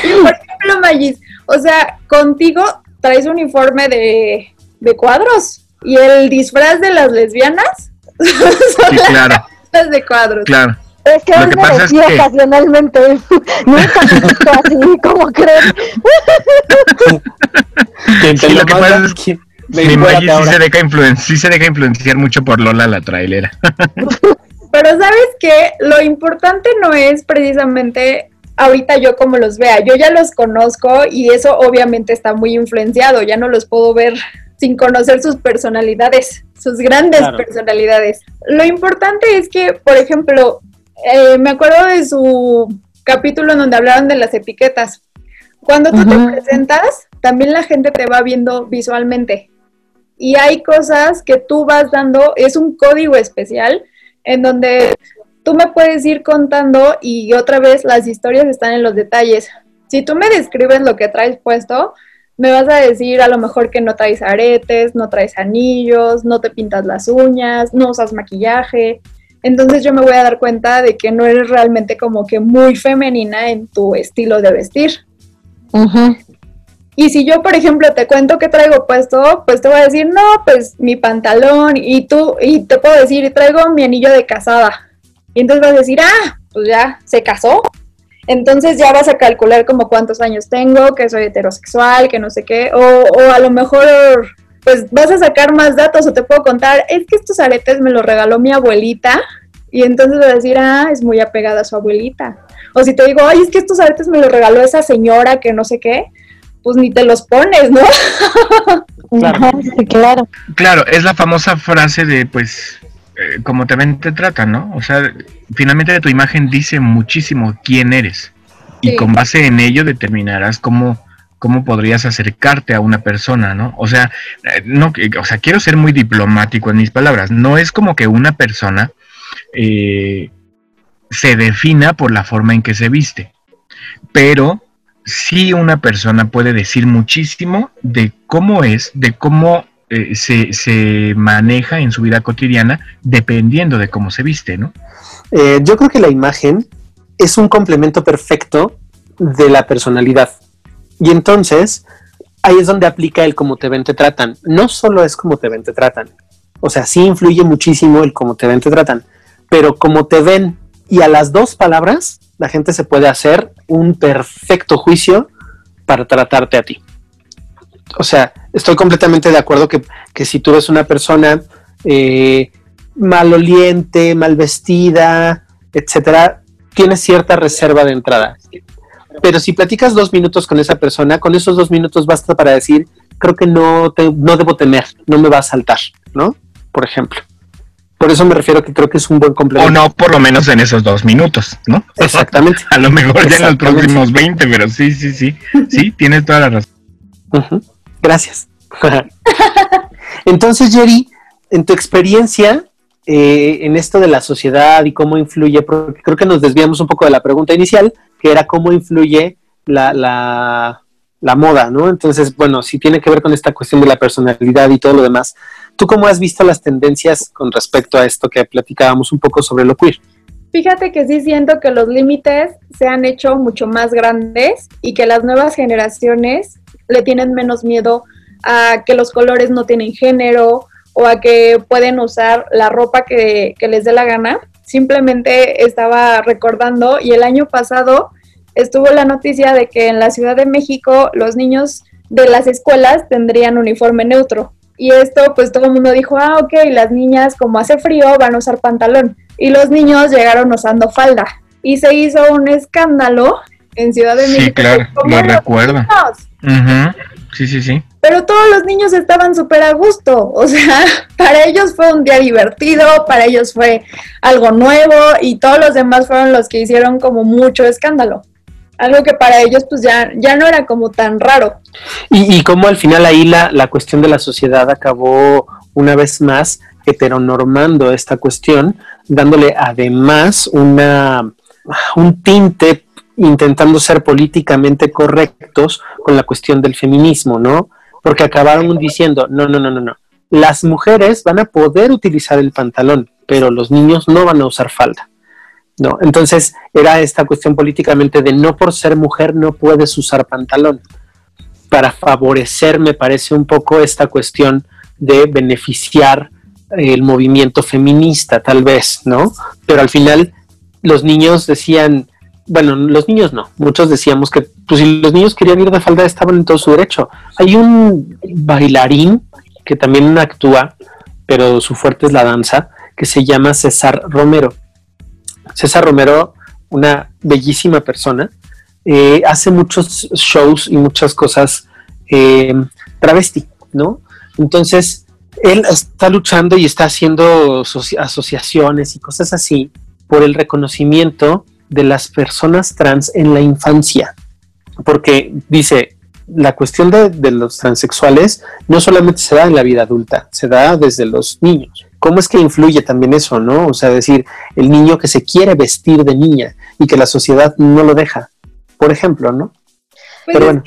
Y por ejemplo, Magis, o sea, contigo traes un uniforme de, de cuadros. Y el disfraz de las lesbianas son Sí, claro, las de cuadros. claro. Es que Lo que me pasa es que- ocasionalmente. Nunca me visto así, como creen. ¿Quién te Sí, lo lo que pasa es. Ven, Mi influen- sí se deja influenciar mucho por Lola la trailera. Pero sabes que lo importante no es precisamente ahorita yo como los vea. Yo ya los conozco y eso obviamente está muy influenciado. Ya no los puedo ver sin conocer sus personalidades, sus grandes personalidades. Lo importante es que, por ejemplo, eh, me acuerdo de su capítulo en donde hablaron de las etiquetas. Cuando tú te presentas, también la gente te va viendo visualmente. Y hay cosas que tú vas dando, es un código especial en donde tú me puedes ir contando y otra vez las historias están en los detalles. Si tú me describes lo que traes puesto, me vas a decir a lo mejor que no traes aretes, no traes anillos, no te pintas las uñas, no usas maquillaje. Entonces yo me voy a dar cuenta de que no eres realmente como que muy femenina en tu estilo de vestir. Y si yo, por ejemplo, te cuento que traigo puesto, pues te voy a decir, no, pues mi pantalón y tú, y te puedo decir, traigo mi anillo de casada. Y entonces vas a decir, ah, pues ya se casó. Entonces ya vas a calcular como cuántos años tengo, que soy heterosexual, que no sé qué, o, o a lo mejor pues vas a sacar más datos o te puedo contar, es que estos aretes me los regaló mi abuelita y entonces vas a decir, ah, es muy apegada a su abuelita. O si te digo, ay, es que estos aretes me los regaló esa señora que no sé qué, pues ni te los pones, ¿no? Claro. claro. Claro, es la famosa frase de, pues, eh, como te ven, te tratan, ¿no? O sea, finalmente tu imagen dice muchísimo quién eres. Y con base en ello determinarás cómo, cómo podrías acercarte a una persona, ¿no? O sea, eh, no, o sea, quiero ser muy diplomático en mis palabras. No es como que una persona eh, se defina por la forma en que se viste, pero sí una persona puede decir muchísimo de cómo es, de cómo eh, se, maneja en su vida cotidiana, dependiendo de cómo se viste, ¿no? Eh, yo creo que la imagen es un complemento perfecto de la personalidad. Y entonces, ahí es donde aplica el cómo te ven, te tratan. No solo es cómo te ven, te tratan. O sea, sí influye muchísimo el cómo te ven, te tratan. Pero como te ven y a las dos palabras, la gente se puede hacer un perfecto juicio para tratarte a ti. O sea, estoy completamente de acuerdo que, si tú ves una persona eh, maloliente, mal vestida, etcétera, tienes cierta reserva de entrada. Pero si platicas dos minutos con esa persona, con esos dos minutos basta para decir, creo que no, no debo temer, no me va a saltar, ¿no? Por ejemplo. Por eso me refiero que creo que es un buen complemento. O no, por lo menos en esos dos minutos, ¿no? Exactamente. A lo mejor ya en los próximos 20, pero sí, sí, sí. Sí, tienes toda la razón. Gracias. Entonces, Jerry, en tu experiencia eh, en esto de la sociedad y cómo influye, porque creo que nos desviamos un poco de la pregunta inicial, que era cómo influye la, la, la moda, ¿no? Entonces, bueno, si tiene que ver con esta cuestión de la personalidad y todo lo demás. ¿Tú cómo has visto las tendencias con respecto a esto que platicábamos un poco sobre lo queer? Fíjate que sí siento que los límites se han hecho mucho más grandes y que las nuevas generaciones le tienen menos miedo a que los colores no tienen género o a que pueden usar la ropa que, que les dé la gana. Simplemente estaba recordando y el año pasado estuvo la noticia de que en la Ciudad de México los niños de las escuelas tendrían uniforme neutro. Y esto, pues todo el mundo dijo, ah, ok, las niñas como hace frío van a usar pantalón. Y los niños llegaron usando falda. Y se hizo un escándalo en Ciudad de México. Sí, claro, lo recuerdo. Sí, sí, sí. Pero todos los niños estaban súper a gusto. O sea, para ellos fue un día divertido, para ellos fue algo nuevo y todos los demás fueron los que hicieron como mucho escándalo algo que para ellos pues ya, ya no era como tan raro. Y, y como al final ahí la, la cuestión de la sociedad acabó una vez más heteronormando esta cuestión, dándole además una, un tinte intentando ser políticamente correctos con la cuestión del feminismo, ¿no? Porque acabaron diciendo, no, no, no, no, no, las mujeres van a poder utilizar el pantalón, pero los niños no van a usar falda. ¿No? Entonces era esta cuestión políticamente de no por ser mujer no puedes usar pantalón. Para favorecer, me parece un poco esta cuestión de beneficiar el movimiento feminista, tal vez, ¿no? Pero al final los niños decían, bueno, los niños no, muchos decíamos que pues si los niños querían ir de falda estaban en todo su derecho. Hay un bailarín que también actúa, pero su fuerte es la danza, que se llama César Romero César Romero, una bellísima persona, eh, hace muchos shows y muchas cosas eh, travesti, ¿no? Entonces, él está luchando y está haciendo asociaciones y cosas así por el reconocimiento de las personas trans en la infancia. Porque dice, la cuestión de, los transexuales no solamente se da en la vida adulta, se da desde los niños. ¿Cómo es que influye también eso, no? O sea, decir, el niño que se quiere vestir de niña y que la sociedad no lo deja, por ejemplo, ¿no? Pues Pero bueno.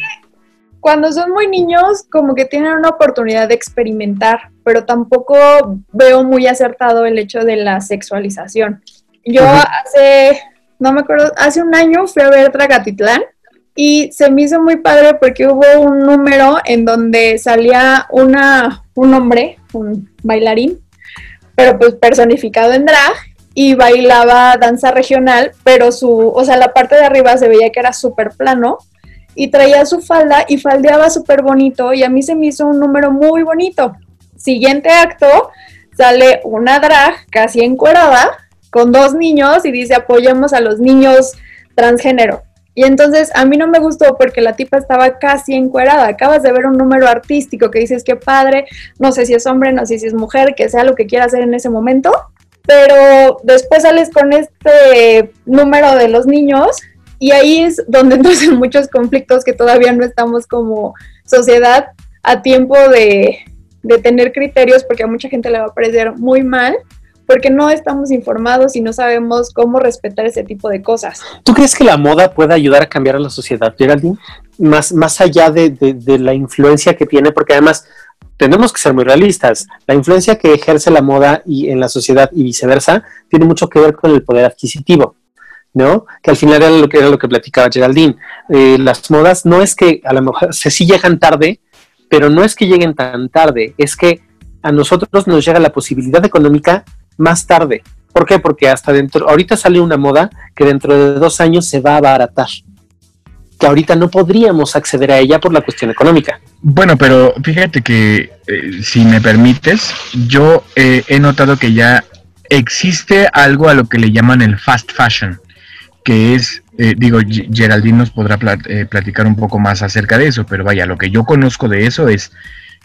Cuando son muy niños, como que tienen una oportunidad de experimentar, pero tampoco veo muy acertado el hecho de la sexualización. Yo hace, no me acuerdo, hace un año fui a ver Dragatitlán y se me hizo muy padre porque hubo un número en donde salía una, un hombre, un bailarín, pero pues personificado en drag y bailaba danza regional, pero su, o sea, la parte de arriba se veía que era súper plano y traía su falda y faldeaba súper bonito y a mí se me hizo un número muy bonito. Siguiente acto, sale una drag casi encuerada con dos niños y dice apoyemos a los niños transgénero. Y entonces a mí no me gustó porque la tipa estaba casi encuerada. Acabas de ver un número artístico que dices que padre, no sé si es hombre, no sé si es mujer, que sea lo que quiera hacer en ese momento. Pero después sales con este número de los niños y ahí es donde entonces muchos conflictos que todavía no estamos como sociedad a tiempo de, de tener criterios porque a mucha gente le va a parecer muy mal porque no estamos informados y no sabemos cómo respetar ese tipo de cosas. ¿Tú crees que la moda puede ayudar a cambiar a la sociedad, Geraldine? Más, más allá de, la influencia que tiene, porque además tenemos que ser muy realistas. La influencia que ejerce la moda y en la sociedad y viceversa tiene mucho que ver con el poder adquisitivo. ¿no? Que al final era lo que era lo que platicaba Geraldine. Eh, las modas no es que a lo mejor se sí llegan tarde, pero no es que lleguen tan tarde, es que a nosotros nos llega la posibilidad económica más tarde. ¿Por qué? Porque hasta dentro, ahorita sale una moda que dentro de dos años se va a abaratar, que ahorita no podríamos acceder a ella por la cuestión económica. Bueno, pero fíjate que, eh, si me permites, yo eh, he notado que ya existe algo a lo que le llaman el fast fashion, que es, eh, digo, Geraldine nos podrá platicar un poco más acerca de eso, pero vaya, lo que yo conozco de eso es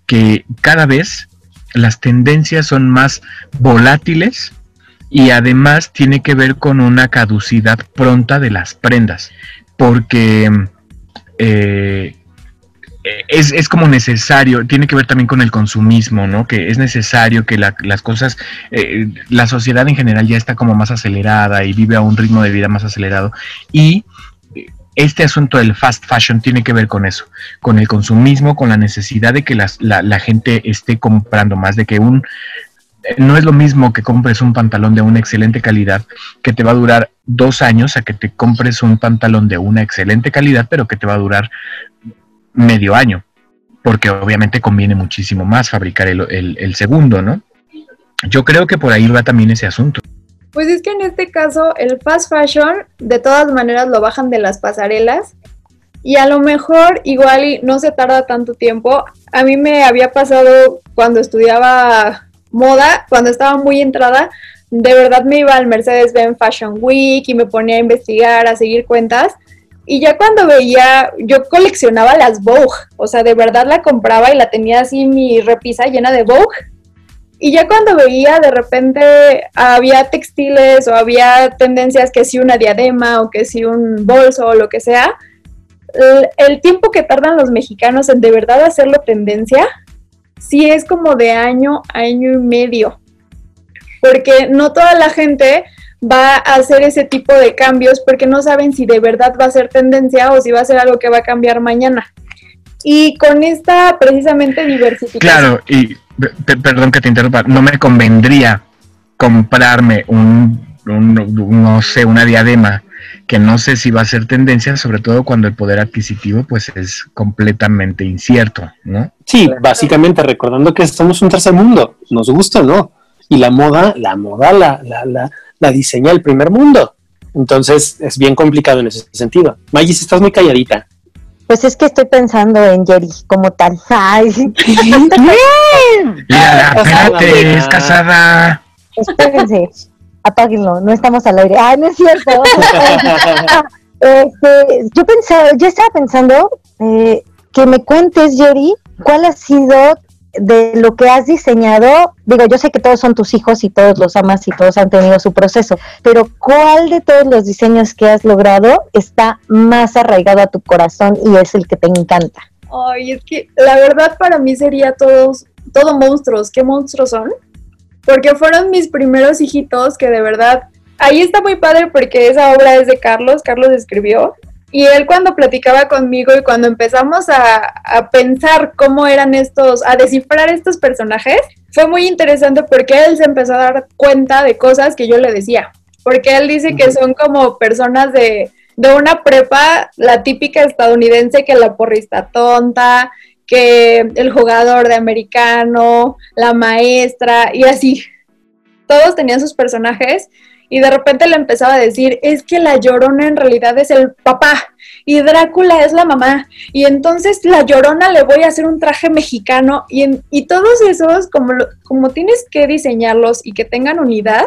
que cada vez las tendencias son más volátiles y además tiene que ver con una caducidad pronta de las prendas, porque eh, es, como necesario, tiene que ver también con el consumismo, ¿no? Que es necesario que las cosas, eh, la sociedad en general ya está como más acelerada y vive a un ritmo de vida más acelerado y este asunto del fast fashion tiene que ver con eso, con el consumismo, con la necesidad de que la, gente esté comprando más, de que un... No es lo mismo que compres un pantalón de una excelente calidad que te va a durar dos años a que te compres un pantalón de una excelente calidad, pero que te va a durar medio año, porque obviamente conviene muchísimo más fabricar el, el segundo, ¿no? Yo creo que por ahí va también ese asunto. Pues es que en este caso el fast fashion de todas maneras lo bajan de las pasarelas y a lo mejor igual no se tarda tanto tiempo. A mí me había pasado cuando estudiaba moda, cuando estaba muy entrada, de verdad me iba al Mercedes-Benz Fashion Week y me ponía a investigar, a seguir cuentas. Y ya cuando veía, yo coleccionaba las Vogue, o sea, de verdad la compraba y la tenía así mi repisa llena de Vogue y ya cuando veía de repente había textiles o había tendencias que si una diadema o que si un bolso o lo que sea, el, tiempo que tardan los mexicanos en de verdad hacerlo tendencia, sí es como de año, año y medio. Porque no toda la gente va a hacer ese tipo de cambios porque no saben si de verdad va a ser tendencia o si va a ser algo que va a cambiar mañana. Y con esta precisamente diversificación. Claro, y perdón que te interrumpa, no me convendría comprarme un, no sé, una diadema que no sé si va a ser tendencia, sobre todo cuando el poder adquisitivo pues es completamente incierto, ¿no? Sí, básicamente recordando que somos un tercer mundo, nos gusta o no, y la moda, la moda la, la, la, la diseña el primer mundo, entonces es bien complicado en ese sentido. Magis, estás muy calladita. Pues es que estoy pensando en Jerry como tal. Ay. espérate, es casada. Espérense, apáguenlo, no estamos al aire. Ah, no es cierto. este, yo pensaba, yo estaba pensando eh, que me cuentes, Jerry, cuál ha sido de lo que has diseñado, digo, yo sé que todos son tus hijos y todos los amas y todos han tenido su proceso, pero ¿cuál de todos los diseños que has logrado está más arraigado a tu corazón y es el que te encanta? Ay, es que la verdad para mí sería todos, todo monstruos. ¿Qué monstruos son? Porque fueron mis primeros hijitos que de verdad, ahí está muy padre porque esa obra es de Carlos, Carlos escribió, y él cuando platicaba conmigo y cuando empezamos a, pensar cómo eran estos, a descifrar estos personajes, fue muy interesante porque él se empezó a dar cuenta de cosas que yo le decía. Porque él dice que son como personas de, de una prepa, la típica estadounidense que la porrista tonta, que el jugador de americano, la maestra y así. Todos tenían sus personajes y de repente le empezaba a decir, es que la llorona en realidad es el papá y Drácula es la mamá y entonces la llorona le voy a hacer un traje mexicano y, y todos esos como, como tienes que diseñarlos y que tengan unidad,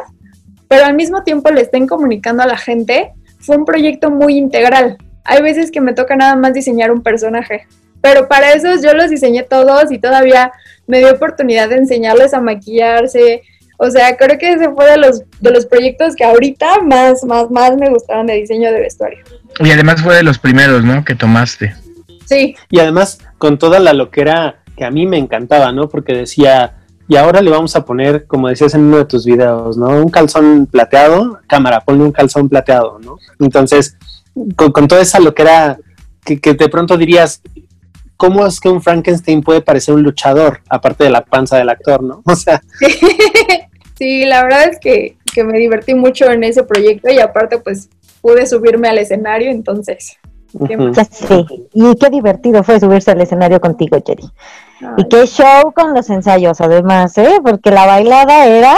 pero al mismo tiempo le estén comunicando a la gente, fue un proyecto muy integral. Hay veces que me toca nada más diseñar un personaje, pero para eso yo los diseñé todos y todavía me dio oportunidad de enseñarles a maquillarse, o sea, creo que ese fue de los, de los proyectos que ahorita más, más, más me gustaron de diseño de vestuario. Y además fue de los primeros, ¿no? Que tomaste. Sí. Y además con toda la loquera que a mí me encantaba, ¿no? Porque decía, y ahora le vamos a poner, como decías en uno de tus videos, ¿no? Un calzón plateado, cámara, ponle un calzón plateado, ¿no? Entonces, con, toda esa loquera que, que de pronto dirías, ¿cómo es que un Frankenstein puede parecer un luchador, aparte de la panza del actor, ¿no? O sea. sí, la verdad es que, me divertí mucho en ese proyecto y aparte, pues pude subirme al escenario, entonces. Sí, y qué divertido fue subirse al escenario contigo, Jerry. Y qué show con los ensayos, además, ¿eh? Porque la bailada era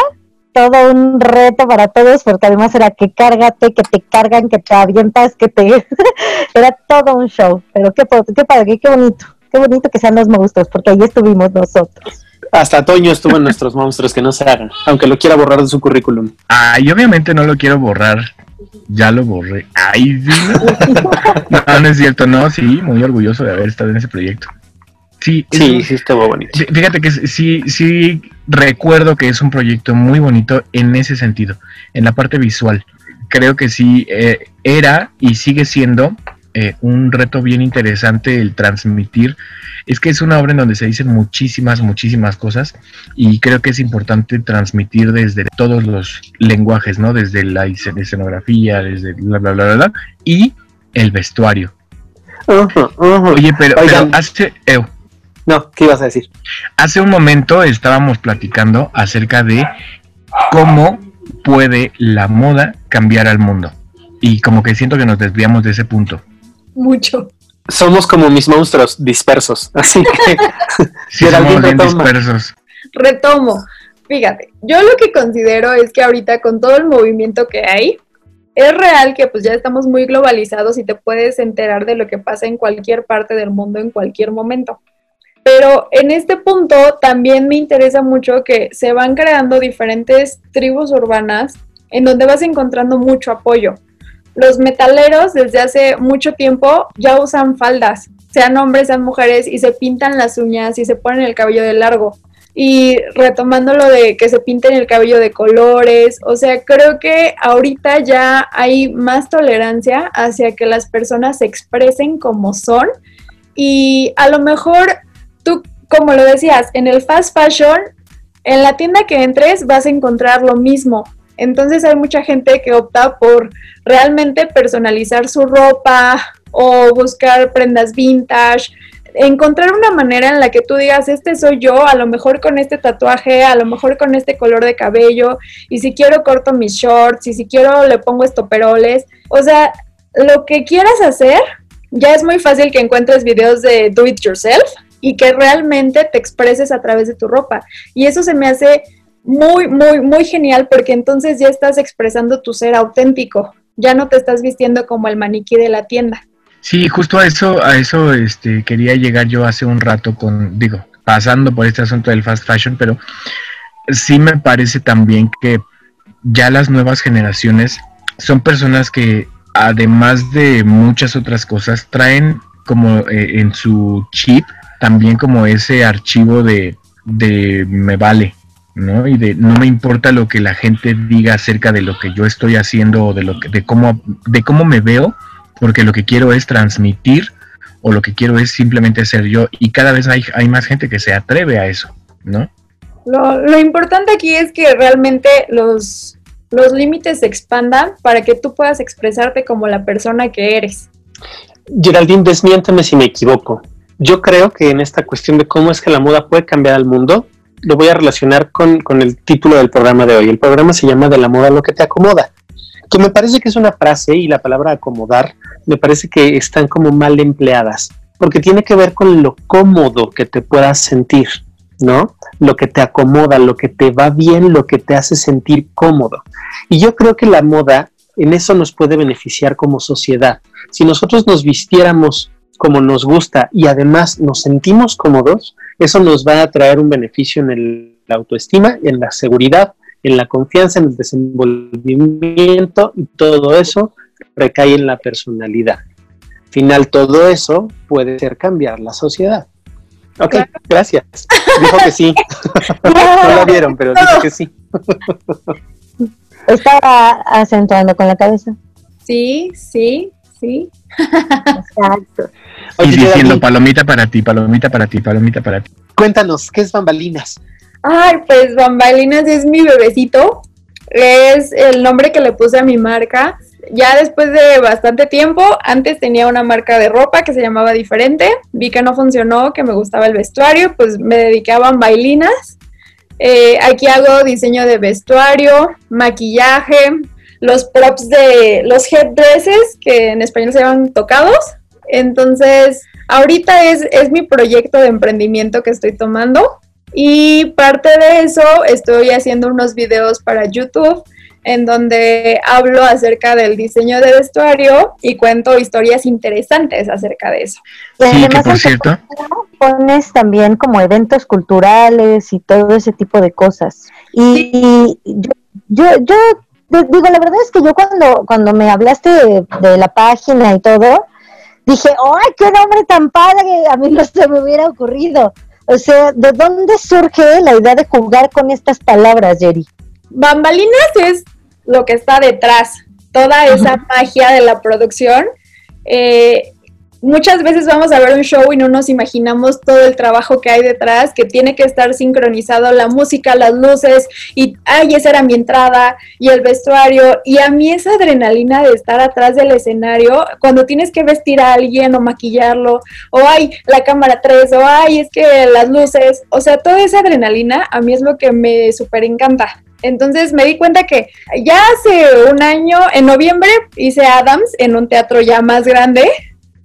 todo un reto para todos, porque además era que cárgate, que te cargan, que te avientas, que te... era todo un show, pero qué, qué padre, qué bonito, qué bonito que sean los monstruos, porque ahí estuvimos nosotros. Hasta Toño estuvo en nuestros monstruos, que no se hagan, aunque lo quiera borrar de su currículum. Ay, obviamente no lo quiero borrar, ya lo borré. Ay, no, no es cierto, no, sí, muy orgulloso de haber estado en ese proyecto. Sí, sí, sí, estuvo bonito. Fíjate que sí, sí recuerdo que es un proyecto muy bonito en ese sentido, en la parte visual. Creo que sí eh, era y sigue siendo eh, un reto bien interesante el transmitir. Es que es una obra en donde se dicen muchísimas, muchísimas cosas y creo que es importante transmitir desde todos los lenguajes, ¿no? Desde la escenografía, desde bla, bla, bla, bla, y el vestuario. Oye, pero, hace... No, ¿qué ibas a decir? Hace un momento estábamos platicando acerca de cómo puede la moda cambiar al mundo. Y como que siento que nos desviamos de ese punto. Mucho. Somos como mis monstruos dispersos, así que sí, somos bien dispersos. Retomo. Fíjate, yo lo que considero es que ahorita con todo el movimiento que hay, es real que pues ya estamos muy globalizados y te puedes enterar de lo que pasa en cualquier parte del mundo en cualquier momento. Pero en este punto también me interesa mucho que se van creando diferentes tribus urbanas en donde vas encontrando mucho apoyo. Los metaleros desde hace mucho tiempo ya usan faldas, sean hombres, sean mujeres, y se pintan las uñas y se ponen el cabello de largo. Y retomando lo de que se pinten el cabello de colores, o sea, creo que ahorita ya hay más tolerancia hacia que las personas se expresen como son y a lo mejor tú, como lo decías, en el fast fashion, en la tienda que entres vas a encontrar lo mismo. Entonces hay mucha gente que opta por realmente personalizar su ropa o buscar prendas vintage, encontrar una manera en la que tú digas, este soy yo, a lo mejor con este tatuaje, a lo mejor con este color de cabello, y si quiero corto mis shorts, y si quiero le pongo estoperoles, o sea, lo que quieras hacer, ya es muy fácil que encuentres videos de do it yourself, y que realmente te expreses a través de tu ropa. Y eso se me hace muy, muy, muy genial porque entonces ya estás expresando tu ser auténtico, ya no te estás vistiendo como el maniquí de la tienda. Sí, justo a eso, a eso este, quería llegar yo hace un rato con, digo, pasando por este asunto del fast fashion, pero sí me parece también que ya las nuevas generaciones son personas que además de muchas otras cosas traen como eh, en su chip también como ese archivo de, de me vale, ¿no? Y de no me importa lo que la gente diga acerca de lo que yo estoy haciendo o de lo que, de cómo, de cómo me veo, porque lo que quiero es transmitir o lo que quiero es simplemente ser yo. Y cada vez hay, hay más gente que se atreve a eso, ¿no? Lo, lo importante aquí es que realmente los, los límites se expandan para que tú puedas expresarte como la persona que eres. Geraldine, desmiénteme si me equivoco. Yo creo que en esta cuestión de cómo es que la moda puede cambiar al mundo, lo voy a relacionar con, el título del programa de hoy. El programa se llama De la moda lo que te acomoda, que me parece que es una frase y la palabra acomodar me parece que están como mal empleadas, porque tiene que ver con lo cómodo que te puedas sentir, ¿no? Lo que te acomoda, lo que te va bien, lo que te hace sentir cómodo. Y yo creo que la moda en eso nos puede beneficiar como sociedad. Si nosotros nos vistiéramos como nos gusta y además nos sentimos cómodos, eso nos va a traer un beneficio en el, la autoestima, en la seguridad, en la confianza, en el desenvolvimiento y todo eso recae en la personalidad. Al final, todo eso puede ser cambiar la sociedad. Ok, gracias. Dijo que sí. no lo vieron, pero dijo que sí. Estaba acentuando con la cabeza. Sí, sí, sí. Exacto. y diciendo palomita para ti, palomita para ti, palomita para ti. Cuéntanos, ¿qué es Bambalinas? Ay, pues Bambalinas es mi bebecito. Es el nombre que le puse a mi marca. Ya después de bastante tiempo, antes tenía una marca de ropa que se llamaba diferente. Vi que no funcionó, que me gustaba el vestuario, pues me dediqué a Bambalinas. Eh, aquí hago diseño de vestuario, maquillaje, los props de los headdresses, que en español se llaman tocados. Entonces, ahorita es, es mi proyecto de emprendimiento que estoy tomando. Y parte de eso estoy haciendo unos videos para YouTube en donde hablo acerca del diseño de vestuario y cuento historias interesantes acerca de eso. sí, que por cierto. Pones también como eventos culturales y todo ese tipo de cosas. Y yo, yo, digo, la verdad es que yo cuando, cuando me hablaste de, la página y todo, dije, ¡ay, qué nombre tan padre! A mí no se me hubiera ocurrido. O sea, ¿de dónde surge la idea de jugar con estas palabras, Jerry? Bambalinas es lo que está detrás, toda esa magia de la producción. Eh, muchas veces vamos a ver un show y no nos imaginamos todo el trabajo que hay detrás, que tiene que estar sincronizado la música, las luces, y ay, esa era mi entrada, y el vestuario, y a mí esa adrenalina de estar atrás del escenario, cuando tienes que vestir a alguien o maquillarlo, o ay, la cámara 3, o ay, es que las luces, o sea, toda esa adrenalina a mí es lo que me súper encanta. Entonces me di cuenta que ya hace un año, en noviembre, hice Adams en un teatro ya más grande,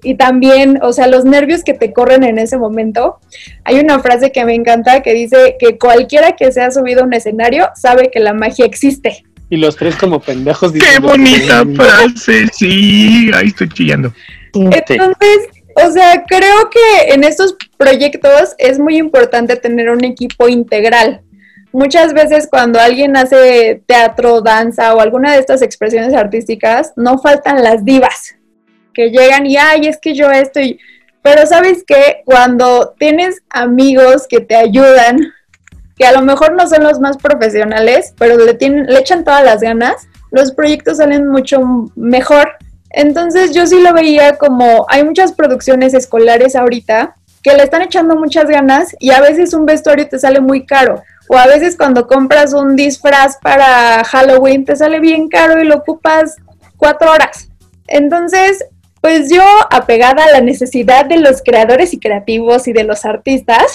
y también, o sea, los nervios que te corren en ese momento. Hay una frase que me encanta que dice que cualquiera que se ha subido a un escenario sabe que la magia existe. Y los tres como pendejos. ¡Qué bonita frase! Sí, ahí estoy chillando. Entonces, o sea, creo que en estos proyectos es muy importante tener un equipo integral. Muchas veces cuando alguien hace teatro, danza o alguna de estas expresiones artísticas, no faltan las divas que llegan y, ay, es que yo estoy... Pero sabes que cuando tienes amigos que te ayudan, que a lo mejor no son los más profesionales, pero le, tienen, le echan todas las ganas, los proyectos salen mucho mejor. Entonces yo sí lo veía como, hay muchas producciones escolares ahorita que le están echando muchas ganas y a veces un vestuario te sale muy caro. O a veces cuando compras un disfraz para Halloween te sale bien caro y lo ocupas cuatro horas. Entonces, pues yo, apegada a la necesidad de los creadores y creativos y de los artistas,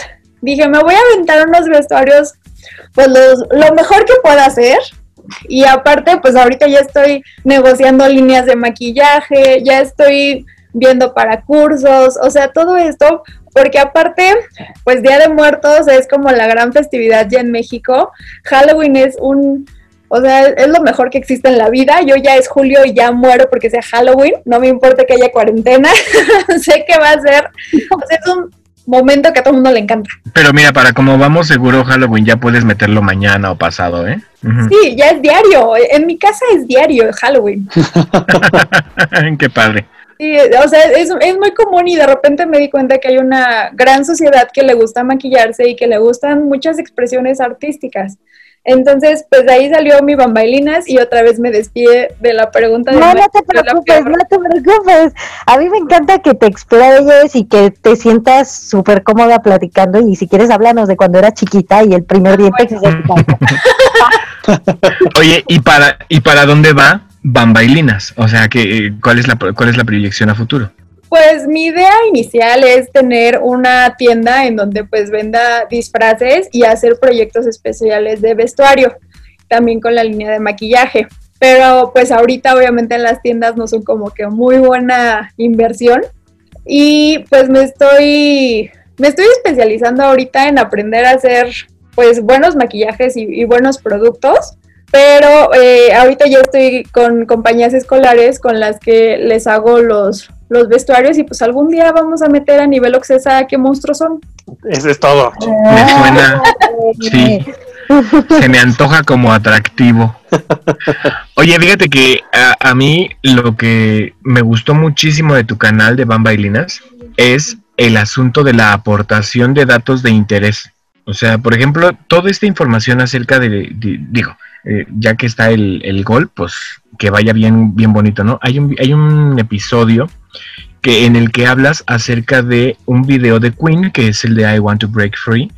dije, me voy a aventar unos vestuarios, pues lo mejor que pueda hacer. Y aparte, pues ahorita ya estoy negociando líneas de maquillaje, ya estoy viendo para cursos, o sea, todo esto, porque aparte, pues Día de Muertos es como la gran festividad ya en México. Halloween es un o sea, es lo mejor que existe en la vida. Yo ya es julio y ya muero porque sea Halloween. No me importa que haya cuarentena. sé que va a ser. O sea, es un momento que a todo el mundo le encanta. Pero mira, para como vamos seguro Halloween ya puedes meterlo mañana o pasado, ¿eh? Sí, ya es diario. En mi casa es diario Halloween. Qué padre. Sí, o sea, es, es, muy común y de repente me di cuenta que hay una gran sociedad que le gusta maquillarse y que le gustan muchas expresiones artísticas. Entonces, pues de ahí salió mi bambailinas y otra vez me despide de la pregunta. No, no te preocupes, no te preocupes. A mí me encanta que te explayes y que te sientas súper cómoda platicando y si quieres háblanos de cuando era chiquita y el primer diente que se Oye, ¿y para, ¿y para dónde va Bambailinas? O sea, que, ¿cuál, es la, ¿cuál es la proyección a futuro? Pues mi idea inicial es tener una tienda en donde pues venda disfraces y hacer proyectos especiales de vestuario, también con la línea de maquillaje. Pero pues ahorita obviamente en las tiendas no son como que muy buena inversión y pues me estoy me estoy especializando ahorita en aprender a hacer pues buenos maquillajes y, buenos productos pero eh, ahorita ya estoy con compañías escolares con las que les hago los los vestuarios y pues algún día vamos a meter a nivel Oxesa qué monstruos son. Eso es todo. Me suena, sí. Se me antoja como atractivo. Oye, fíjate que a, mí lo que me gustó muchísimo de tu canal de Bambailinas es el asunto de la aportación de datos de interés. O sea, por ejemplo, toda esta información acerca de, digo, eh, ya que está el, el, gol, pues que vaya bien, bien bonito, ¿no? Hay un, hay un episodio que en el que hablas acerca de un video de Queen, que es el de I Want to Break Free.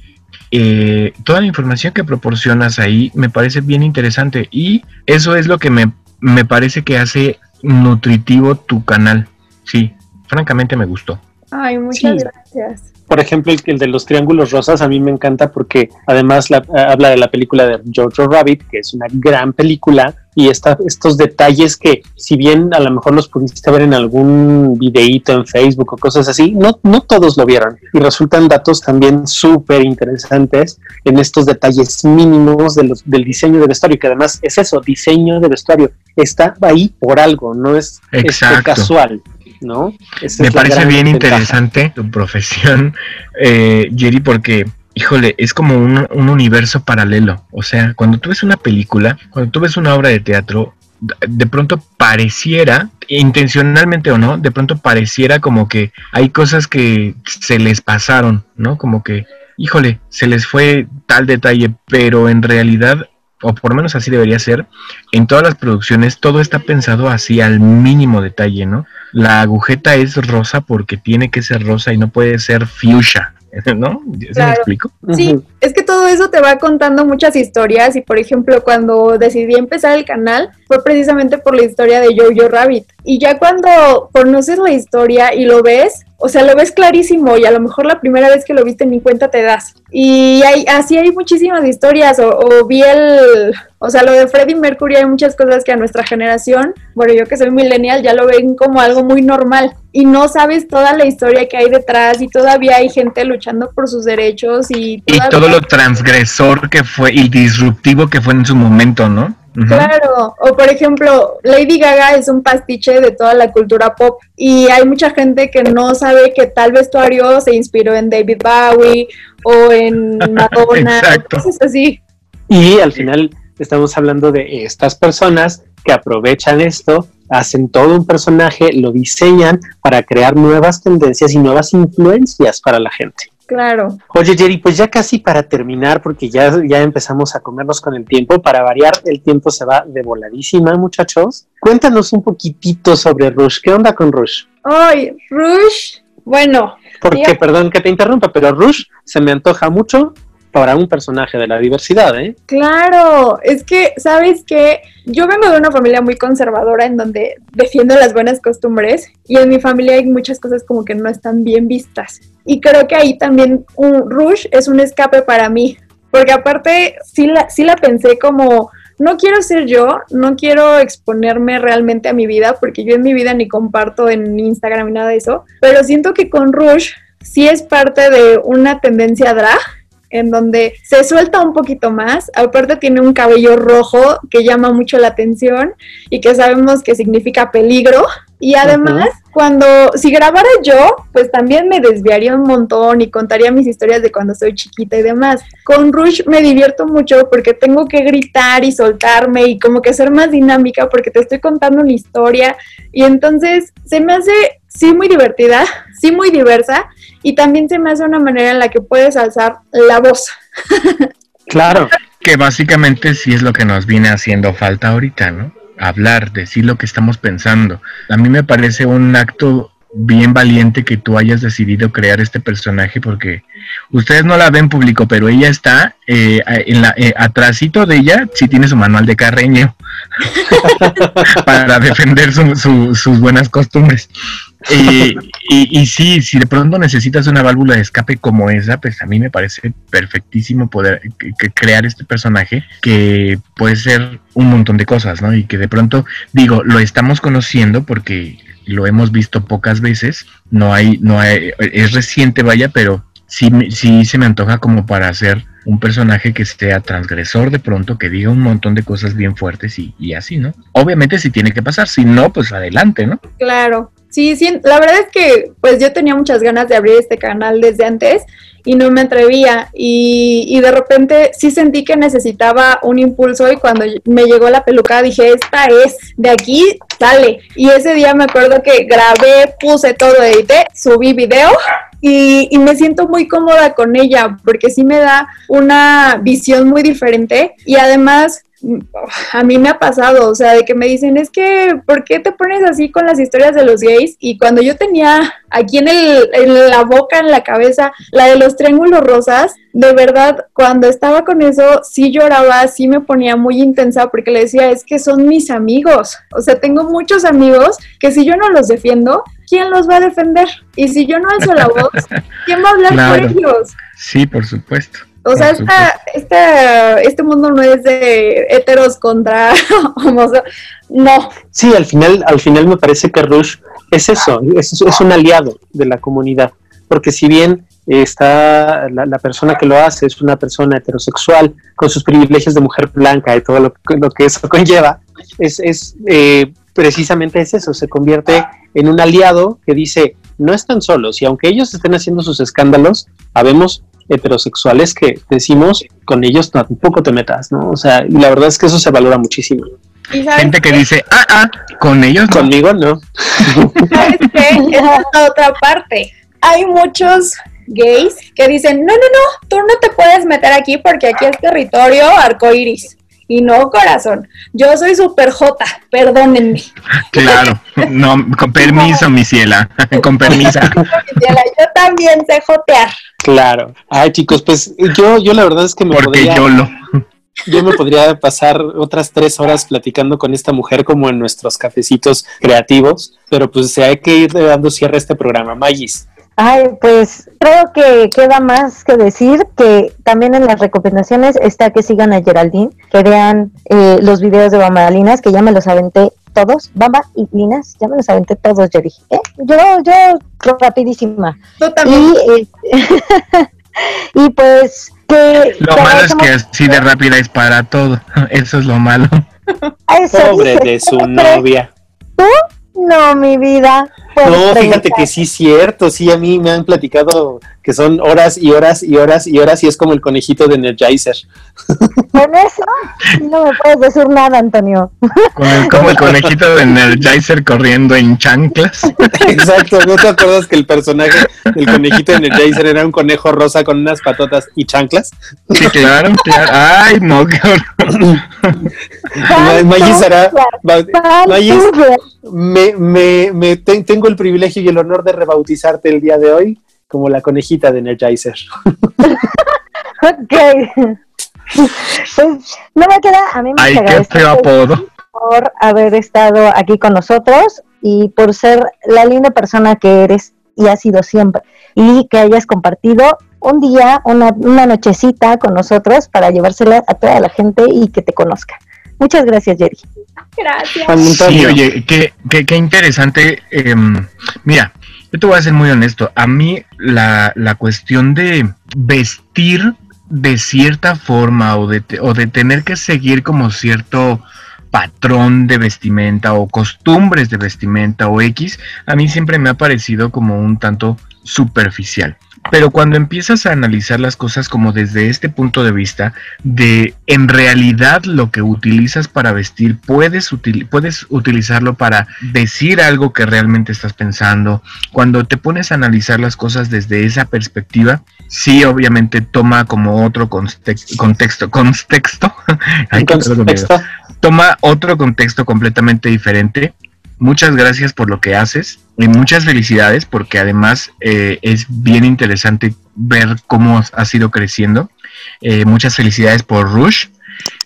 Eh, toda la información que proporcionas ahí me parece bien interesante y eso es lo que me, me parece que hace nutritivo tu canal. Sí, francamente me gustó. Ay, muchas gracias. Por ejemplo, el, de los triángulos rosas a mí me encanta porque además la, habla de la película de Jojo Rabbit, que es una gran película, y está estos detalles que si bien a lo mejor los pudiste ver en algún videíto en Facebook o cosas así, no, no todos lo vieron y resultan datos también súper interesantes en estos detalles mínimos de los, del diseño de vestuario, que además es eso, diseño de vestuario, está ahí por algo, no es este, casual. ¿no? Me parece bien interesante tu profesión, eh, Jerry, porque, híjole, es como un, un, universo paralelo. O sea, cuando tú ves una película, cuando tú ves una obra de teatro, de pronto pareciera, intencionalmente o no, de pronto pareciera como que hay cosas que se les pasaron, ¿no? Como que, híjole, se les fue tal detalle, pero en realidad o por lo menos así debería ser, en todas las producciones todo está pensado así al mínimo detalle, ¿no? La agujeta es rosa porque tiene que ser rosa y no puede ser fuchsia, ¿no? ¿Se me explico? Sí, es que todo eso te va contando muchas historias y por ejemplo cuando decidí empezar el canal fue precisamente por la historia de Jojo Rabbit y ya cuando conoces la historia y lo ves, o sea, lo ves clarísimo y a lo mejor la primera vez que lo viste ni cuenta te das. Y hay, así hay muchísimas historias, o, vi el, o sea, lo de Freddie Mercury hay muchas cosas que a nuestra generación, bueno, yo que soy millennial, ya lo ven como algo muy normal y no sabes toda la historia que hay detrás y todavía hay gente luchando por sus derechos y... Y todo lo transgresor que fue y disruptivo que fue en su momento, ¿no? Claro, o por ejemplo, Lady Gaga es un pastiche de toda la cultura pop y hay mucha gente que no sabe que tal vestuario se inspiró en David Bowie o en Madonna, cosas así. Y al final estamos hablando de estas personas que aprovechan esto, hacen todo un personaje, lo diseñan para crear nuevas tendencias y nuevas influencias para la gente. Claro. Oye, Jerry, pues ya casi para terminar, porque ya, ya empezamos a comernos con el tiempo, para variar, el tiempo se va de voladísima, muchachos. Cuéntanos un poquitito sobre Rush. ¿Qué onda con Rush? Ay, Rush, bueno. Porque, perdón que te interrumpa, pero Rush se me antoja mucho para un personaje de la diversidad, ¿eh? Claro, es que, ¿sabes qué? Yo vengo de una familia muy conservadora en donde defiendo las buenas costumbres y en mi familia hay muchas cosas como que no están bien vistas. Y creo que ahí también un Rush es un escape para mí, porque aparte sí la, sí la pensé como, no quiero ser yo, no quiero exponerme realmente a mi vida, porque yo en mi vida ni comparto en Instagram ni nada de eso, pero siento que con Rush sí es parte de una tendencia drag en donde se suelta un poquito más. Aparte tiene un cabello rojo que llama mucho la atención y que sabemos que significa peligro. Y además, cuando, si grabara yo, pues también me desviaría un montón y contaría mis historias de cuando soy chiquita y demás. Con Rush me divierto mucho porque tengo que gritar y soltarme y como que ser más dinámica porque te estoy contando una historia. Y entonces se me hace, sí, muy divertida, sí, muy diversa y también se me hace una manera en la que puedes alzar la voz. Claro. Que básicamente sí es lo que nos viene haciendo falta ahorita, ¿no? hablar, decir lo que estamos pensando. A mí me parece un acto bien valiente que tú hayas decidido crear este personaje porque ustedes no la ven público, pero ella está eh, en la eh, atrásito de ella, sí tiene su manual de carreño para defender sus buenas costumbres. Y, y, sí, si de pronto necesitas una válvula de escape como esa, pues a mí me parece perfectísimo poder crear este personaje que puede ser un montón de cosas, ¿no? Y que de pronto, digo, lo estamos conociendo porque lo hemos visto pocas veces, no hay, no hay, es reciente, vaya, pero sí, sí se me antoja como para hacer un personaje que sea transgresor de pronto, que diga un montón de cosas bien fuertes y, y así, ¿no? Obviamente si tiene que pasar, si no, pues adelante, ¿no? Claro, Sí, sí, la verdad es que pues yo tenía muchas ganas de abrir este canal desde antes y no me atrevía y, y, de repente sí sentí que necesitaba un impulso y cuando me llegó la peluca dije, esta es, de aquí sale. Y ese día me acuerdo que grabé, puse todo, edité, subí video y, y, me siento muy cómoda con ella porque sí me da una visión muy diferente y además a mí me ha pasado, o sea, de que me dicen, es que, ¿por qué te pones así con las historias de los gays? Y cuando yo tenía aquí en, el, en la boca, en la cabeza, la de los triángulos rosas, de verdad, cuando estaba con eso, sí lloraba, sí me ponía muy intensa porque le decía, es que son mis amigos, o sea, tengo muchos amigos que si yo no los defiendo, ¿quién los va a defender? Y si yo no alzo la voz, ¿quién va a hablar por ellos? Sí, por supuesto. O sea, esta, este mundo no es de heteros contra homos, no. Sí, al final, al final me parece que Rush es eso, es, es un aliado de la comunidad, porque si bien está la, persona que lo hace es una persona heterosexual con sus privilegios de mujer blanca y todo lo, lo que eso conlleva, es, es eh, precisamente es eso, se convierte en un aliado que dice, no están solos y aunque ellos estén haciendo sus escándalos, habemos heterosexuales que decimos con ellos tampoco te metas, ¿no? O sea, y la verdad es que eso se valora muchísimo. Gente que dice, ah, ah, con ellos Conmigo no. ¿Sabes qué? Esa es la otra parte. Hay muchos gays que dicen, no, no, no, tú no te puedes meter aquí porque aquí es territorio arcoiris y no corazón. Yo soy super J, perdónenme. Claro, no, con permiso, mi ciela, con permiso. yo también sé jotear. Claro. Ay, chicos, pues yo, yo la verdad es que me Porque yo lo. Yo me podría pasar otras tres horas platicando con esta mujer como en nuestros cafecitos creativos, pero pues se hay que ir dando cierre a este programa. Magis. Ay, pues creo que queda más que decir que también en las recomendaciones está que sigan a Geraldine, que vean eh, los videos de Bambalinas, que ya me los aventé todos, Bamba y Linas, ya me los aventé todos, yo dije, ¿eh? yo, yo, rapidísima. también. Y, y pues que... Lo malo es que así de rápida es para todo, eso es lo malo. Pobre de su novia. ¿Tú? No, mi vida. No, fíjate que sí es cierto, sí, a mí me han platicado que son horas y horas y horas y horas y es como el conejito de Energizer. Con eso no me puedes decir nada, Antonio. como el conejito de Energizer corriendo en chanclas. Exacto, ¿no te acuerdas que el personaje del conejito de Energizer era un conejo rosa con unas patotas y chanclas? Sí, claro, claro. Ay, no, qué horror. Magis hará... me, me, me tengo el privilegio y el honor de rebautizarte el día de hoy como la conejita de Energizer. ok. Pues no me queda, a mí me Ay, qué apodo. por haber estado aquí con nosotros y por ser la linda persona que eres y has sido siempre. Y que hayas compartido un día, una, una nochecita con nosotros para llevársela a toda la gente y que te conozca. Muchas gracias, Jerry. Gracias. Sí, oye, qué, qué, qué interesante. Eh, mira, yo te voy a ser muy honesto. A mí la, la cuestión de vestir de cierta forma o de, o de tener que seguir como cierto patrón de vestimenta o costumbres de vestimenta o X, a mí siempre me ha parecido como un tanto superficial. Pero cuando empiezas a analizar las cosas como desde este punto de vista, de en realidad lo que utilizas para vestir, puedes, puedes utilizarlo para decir algo que realmente estás pensando. Cuando te pones a analizar las cosas desde esa perspectiva, sí, obviamente toma como otro contexto, contexto, contexto, toma otro contexto completamente diferente muchas gracias por lo que haces y muchas felicidades porque además eh, es bien interesante ver cómo has ido creciendo. Eh, muchas felicidades por Rush.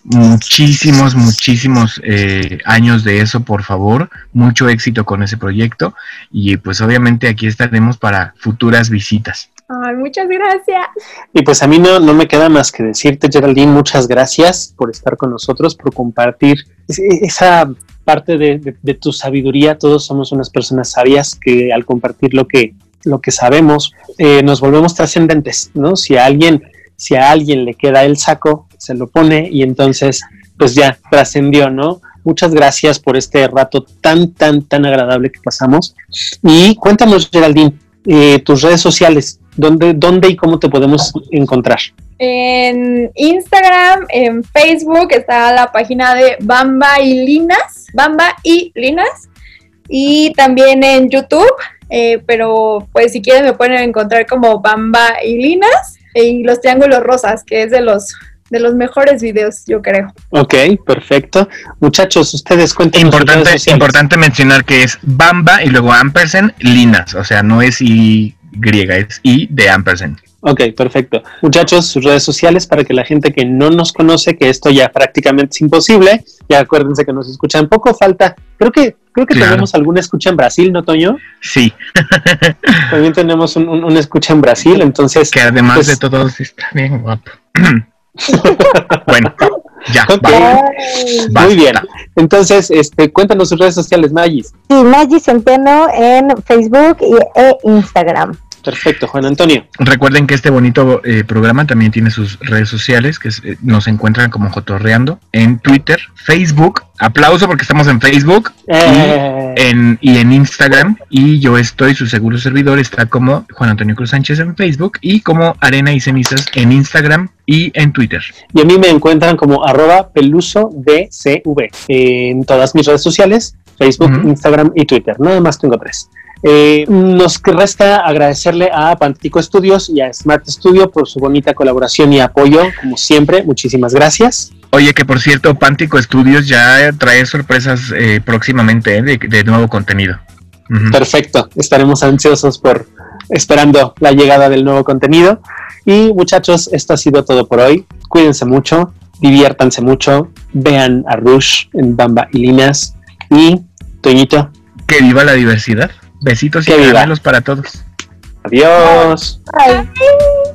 Muchísimos, muchísimos eh, años de eso, por favor. Mucho éxito con ese proyecto. Y pues obviamente aquí estaremos para futuras visitas. Ay, muchas gracias. Y pues a mí no, no me queda más que decirte, Geraldine, muchas gracias por estar con nosotros, por compartir esa parte de, tu sabiduría, todos somos unas personas sabias que al compartir lo que, lo que sabemos, eh, nos volvemos trascendentes, ¿no? Si a alguien, si a alguien le queda el saco, se lo pone y entonces, pues ya trascendió, ¿no? Muchas gracias por este rato tan, tan, tan agradable que pasamos. Y cuéntanos, Geraldine, eh, tus redes sociales, ¿dónde, ¿dónde y cómo te podemos encontrar? En Instagram, en Facebook está la página de Bamba y Linas, Bamba y Linas, y también en YouTube, eh, pero pues si quieren me pueden encontrar como Bamba y Linas y los triángulos rosas, que es de los de los mejores videos, yo creo. Ok, perfecto. Muchachos, ustedes cuenten. Importante, importante mencionar que es Bamba y luego Ampersand Linas, o sea, no es I griega, es I de Ampersand. Ok, perfecto. Muchachos, sus redes sociales para que la gente que no nos conoce, que esto ya prácticamente es imposible, ya acuérdense que nos escuchan poco, falta, creo que creo que tenemos alguna escucha en Brasil, ¿no, Toño? Sí. También tenemos un, escucha en Brasil, entonces... Que además pues de todo está bien guapo. bueno, ya. Muy bien. Entonces, este, cuéntanos sus redes sociales, Magis. Sí, Magis Centeno en Facebook e Instagram. Perfecto, Juan Antonio. Recuerden que este bonito eh, programa también tiene sus redes sociales, que eh, nos encuentran como Jotorreando en Twitter, Facebook. Aplauso porque estamos en Facebook y, eh. en, y en Instagram. Y yo estoy, su seguro servidor está como Juan Antonio Cruz Sánchez en Facebook y como Arena y Cenizas en Instagram y en Twitter. Y a mí me encuentran como arroba peluso DCV en todas mis redes sociales, Facebook, Instagram y Twitter. Nada más tengo tres. Eh, nos resta agradecerle a Pantico Studios y a Smart Studio por su bonita colaboración y apoyo, como siempre. Muchísimas gracias. Oye, que por cierto, Pántico Studios ya trae sorpresas eh, próximamente eh, de, nuevo contenido. Perfecto, estaremos ansiosos por esperando la llegada del nuevo contenido. Y muchachos, esto ha sido todo por hoy. Cuídense mucho, diviértanse mucho, vean a Rush en Bamba y Linas. Y, Toñito. Que viva la diversidad. Besitos y caramelos para todos. Adiós. Bye.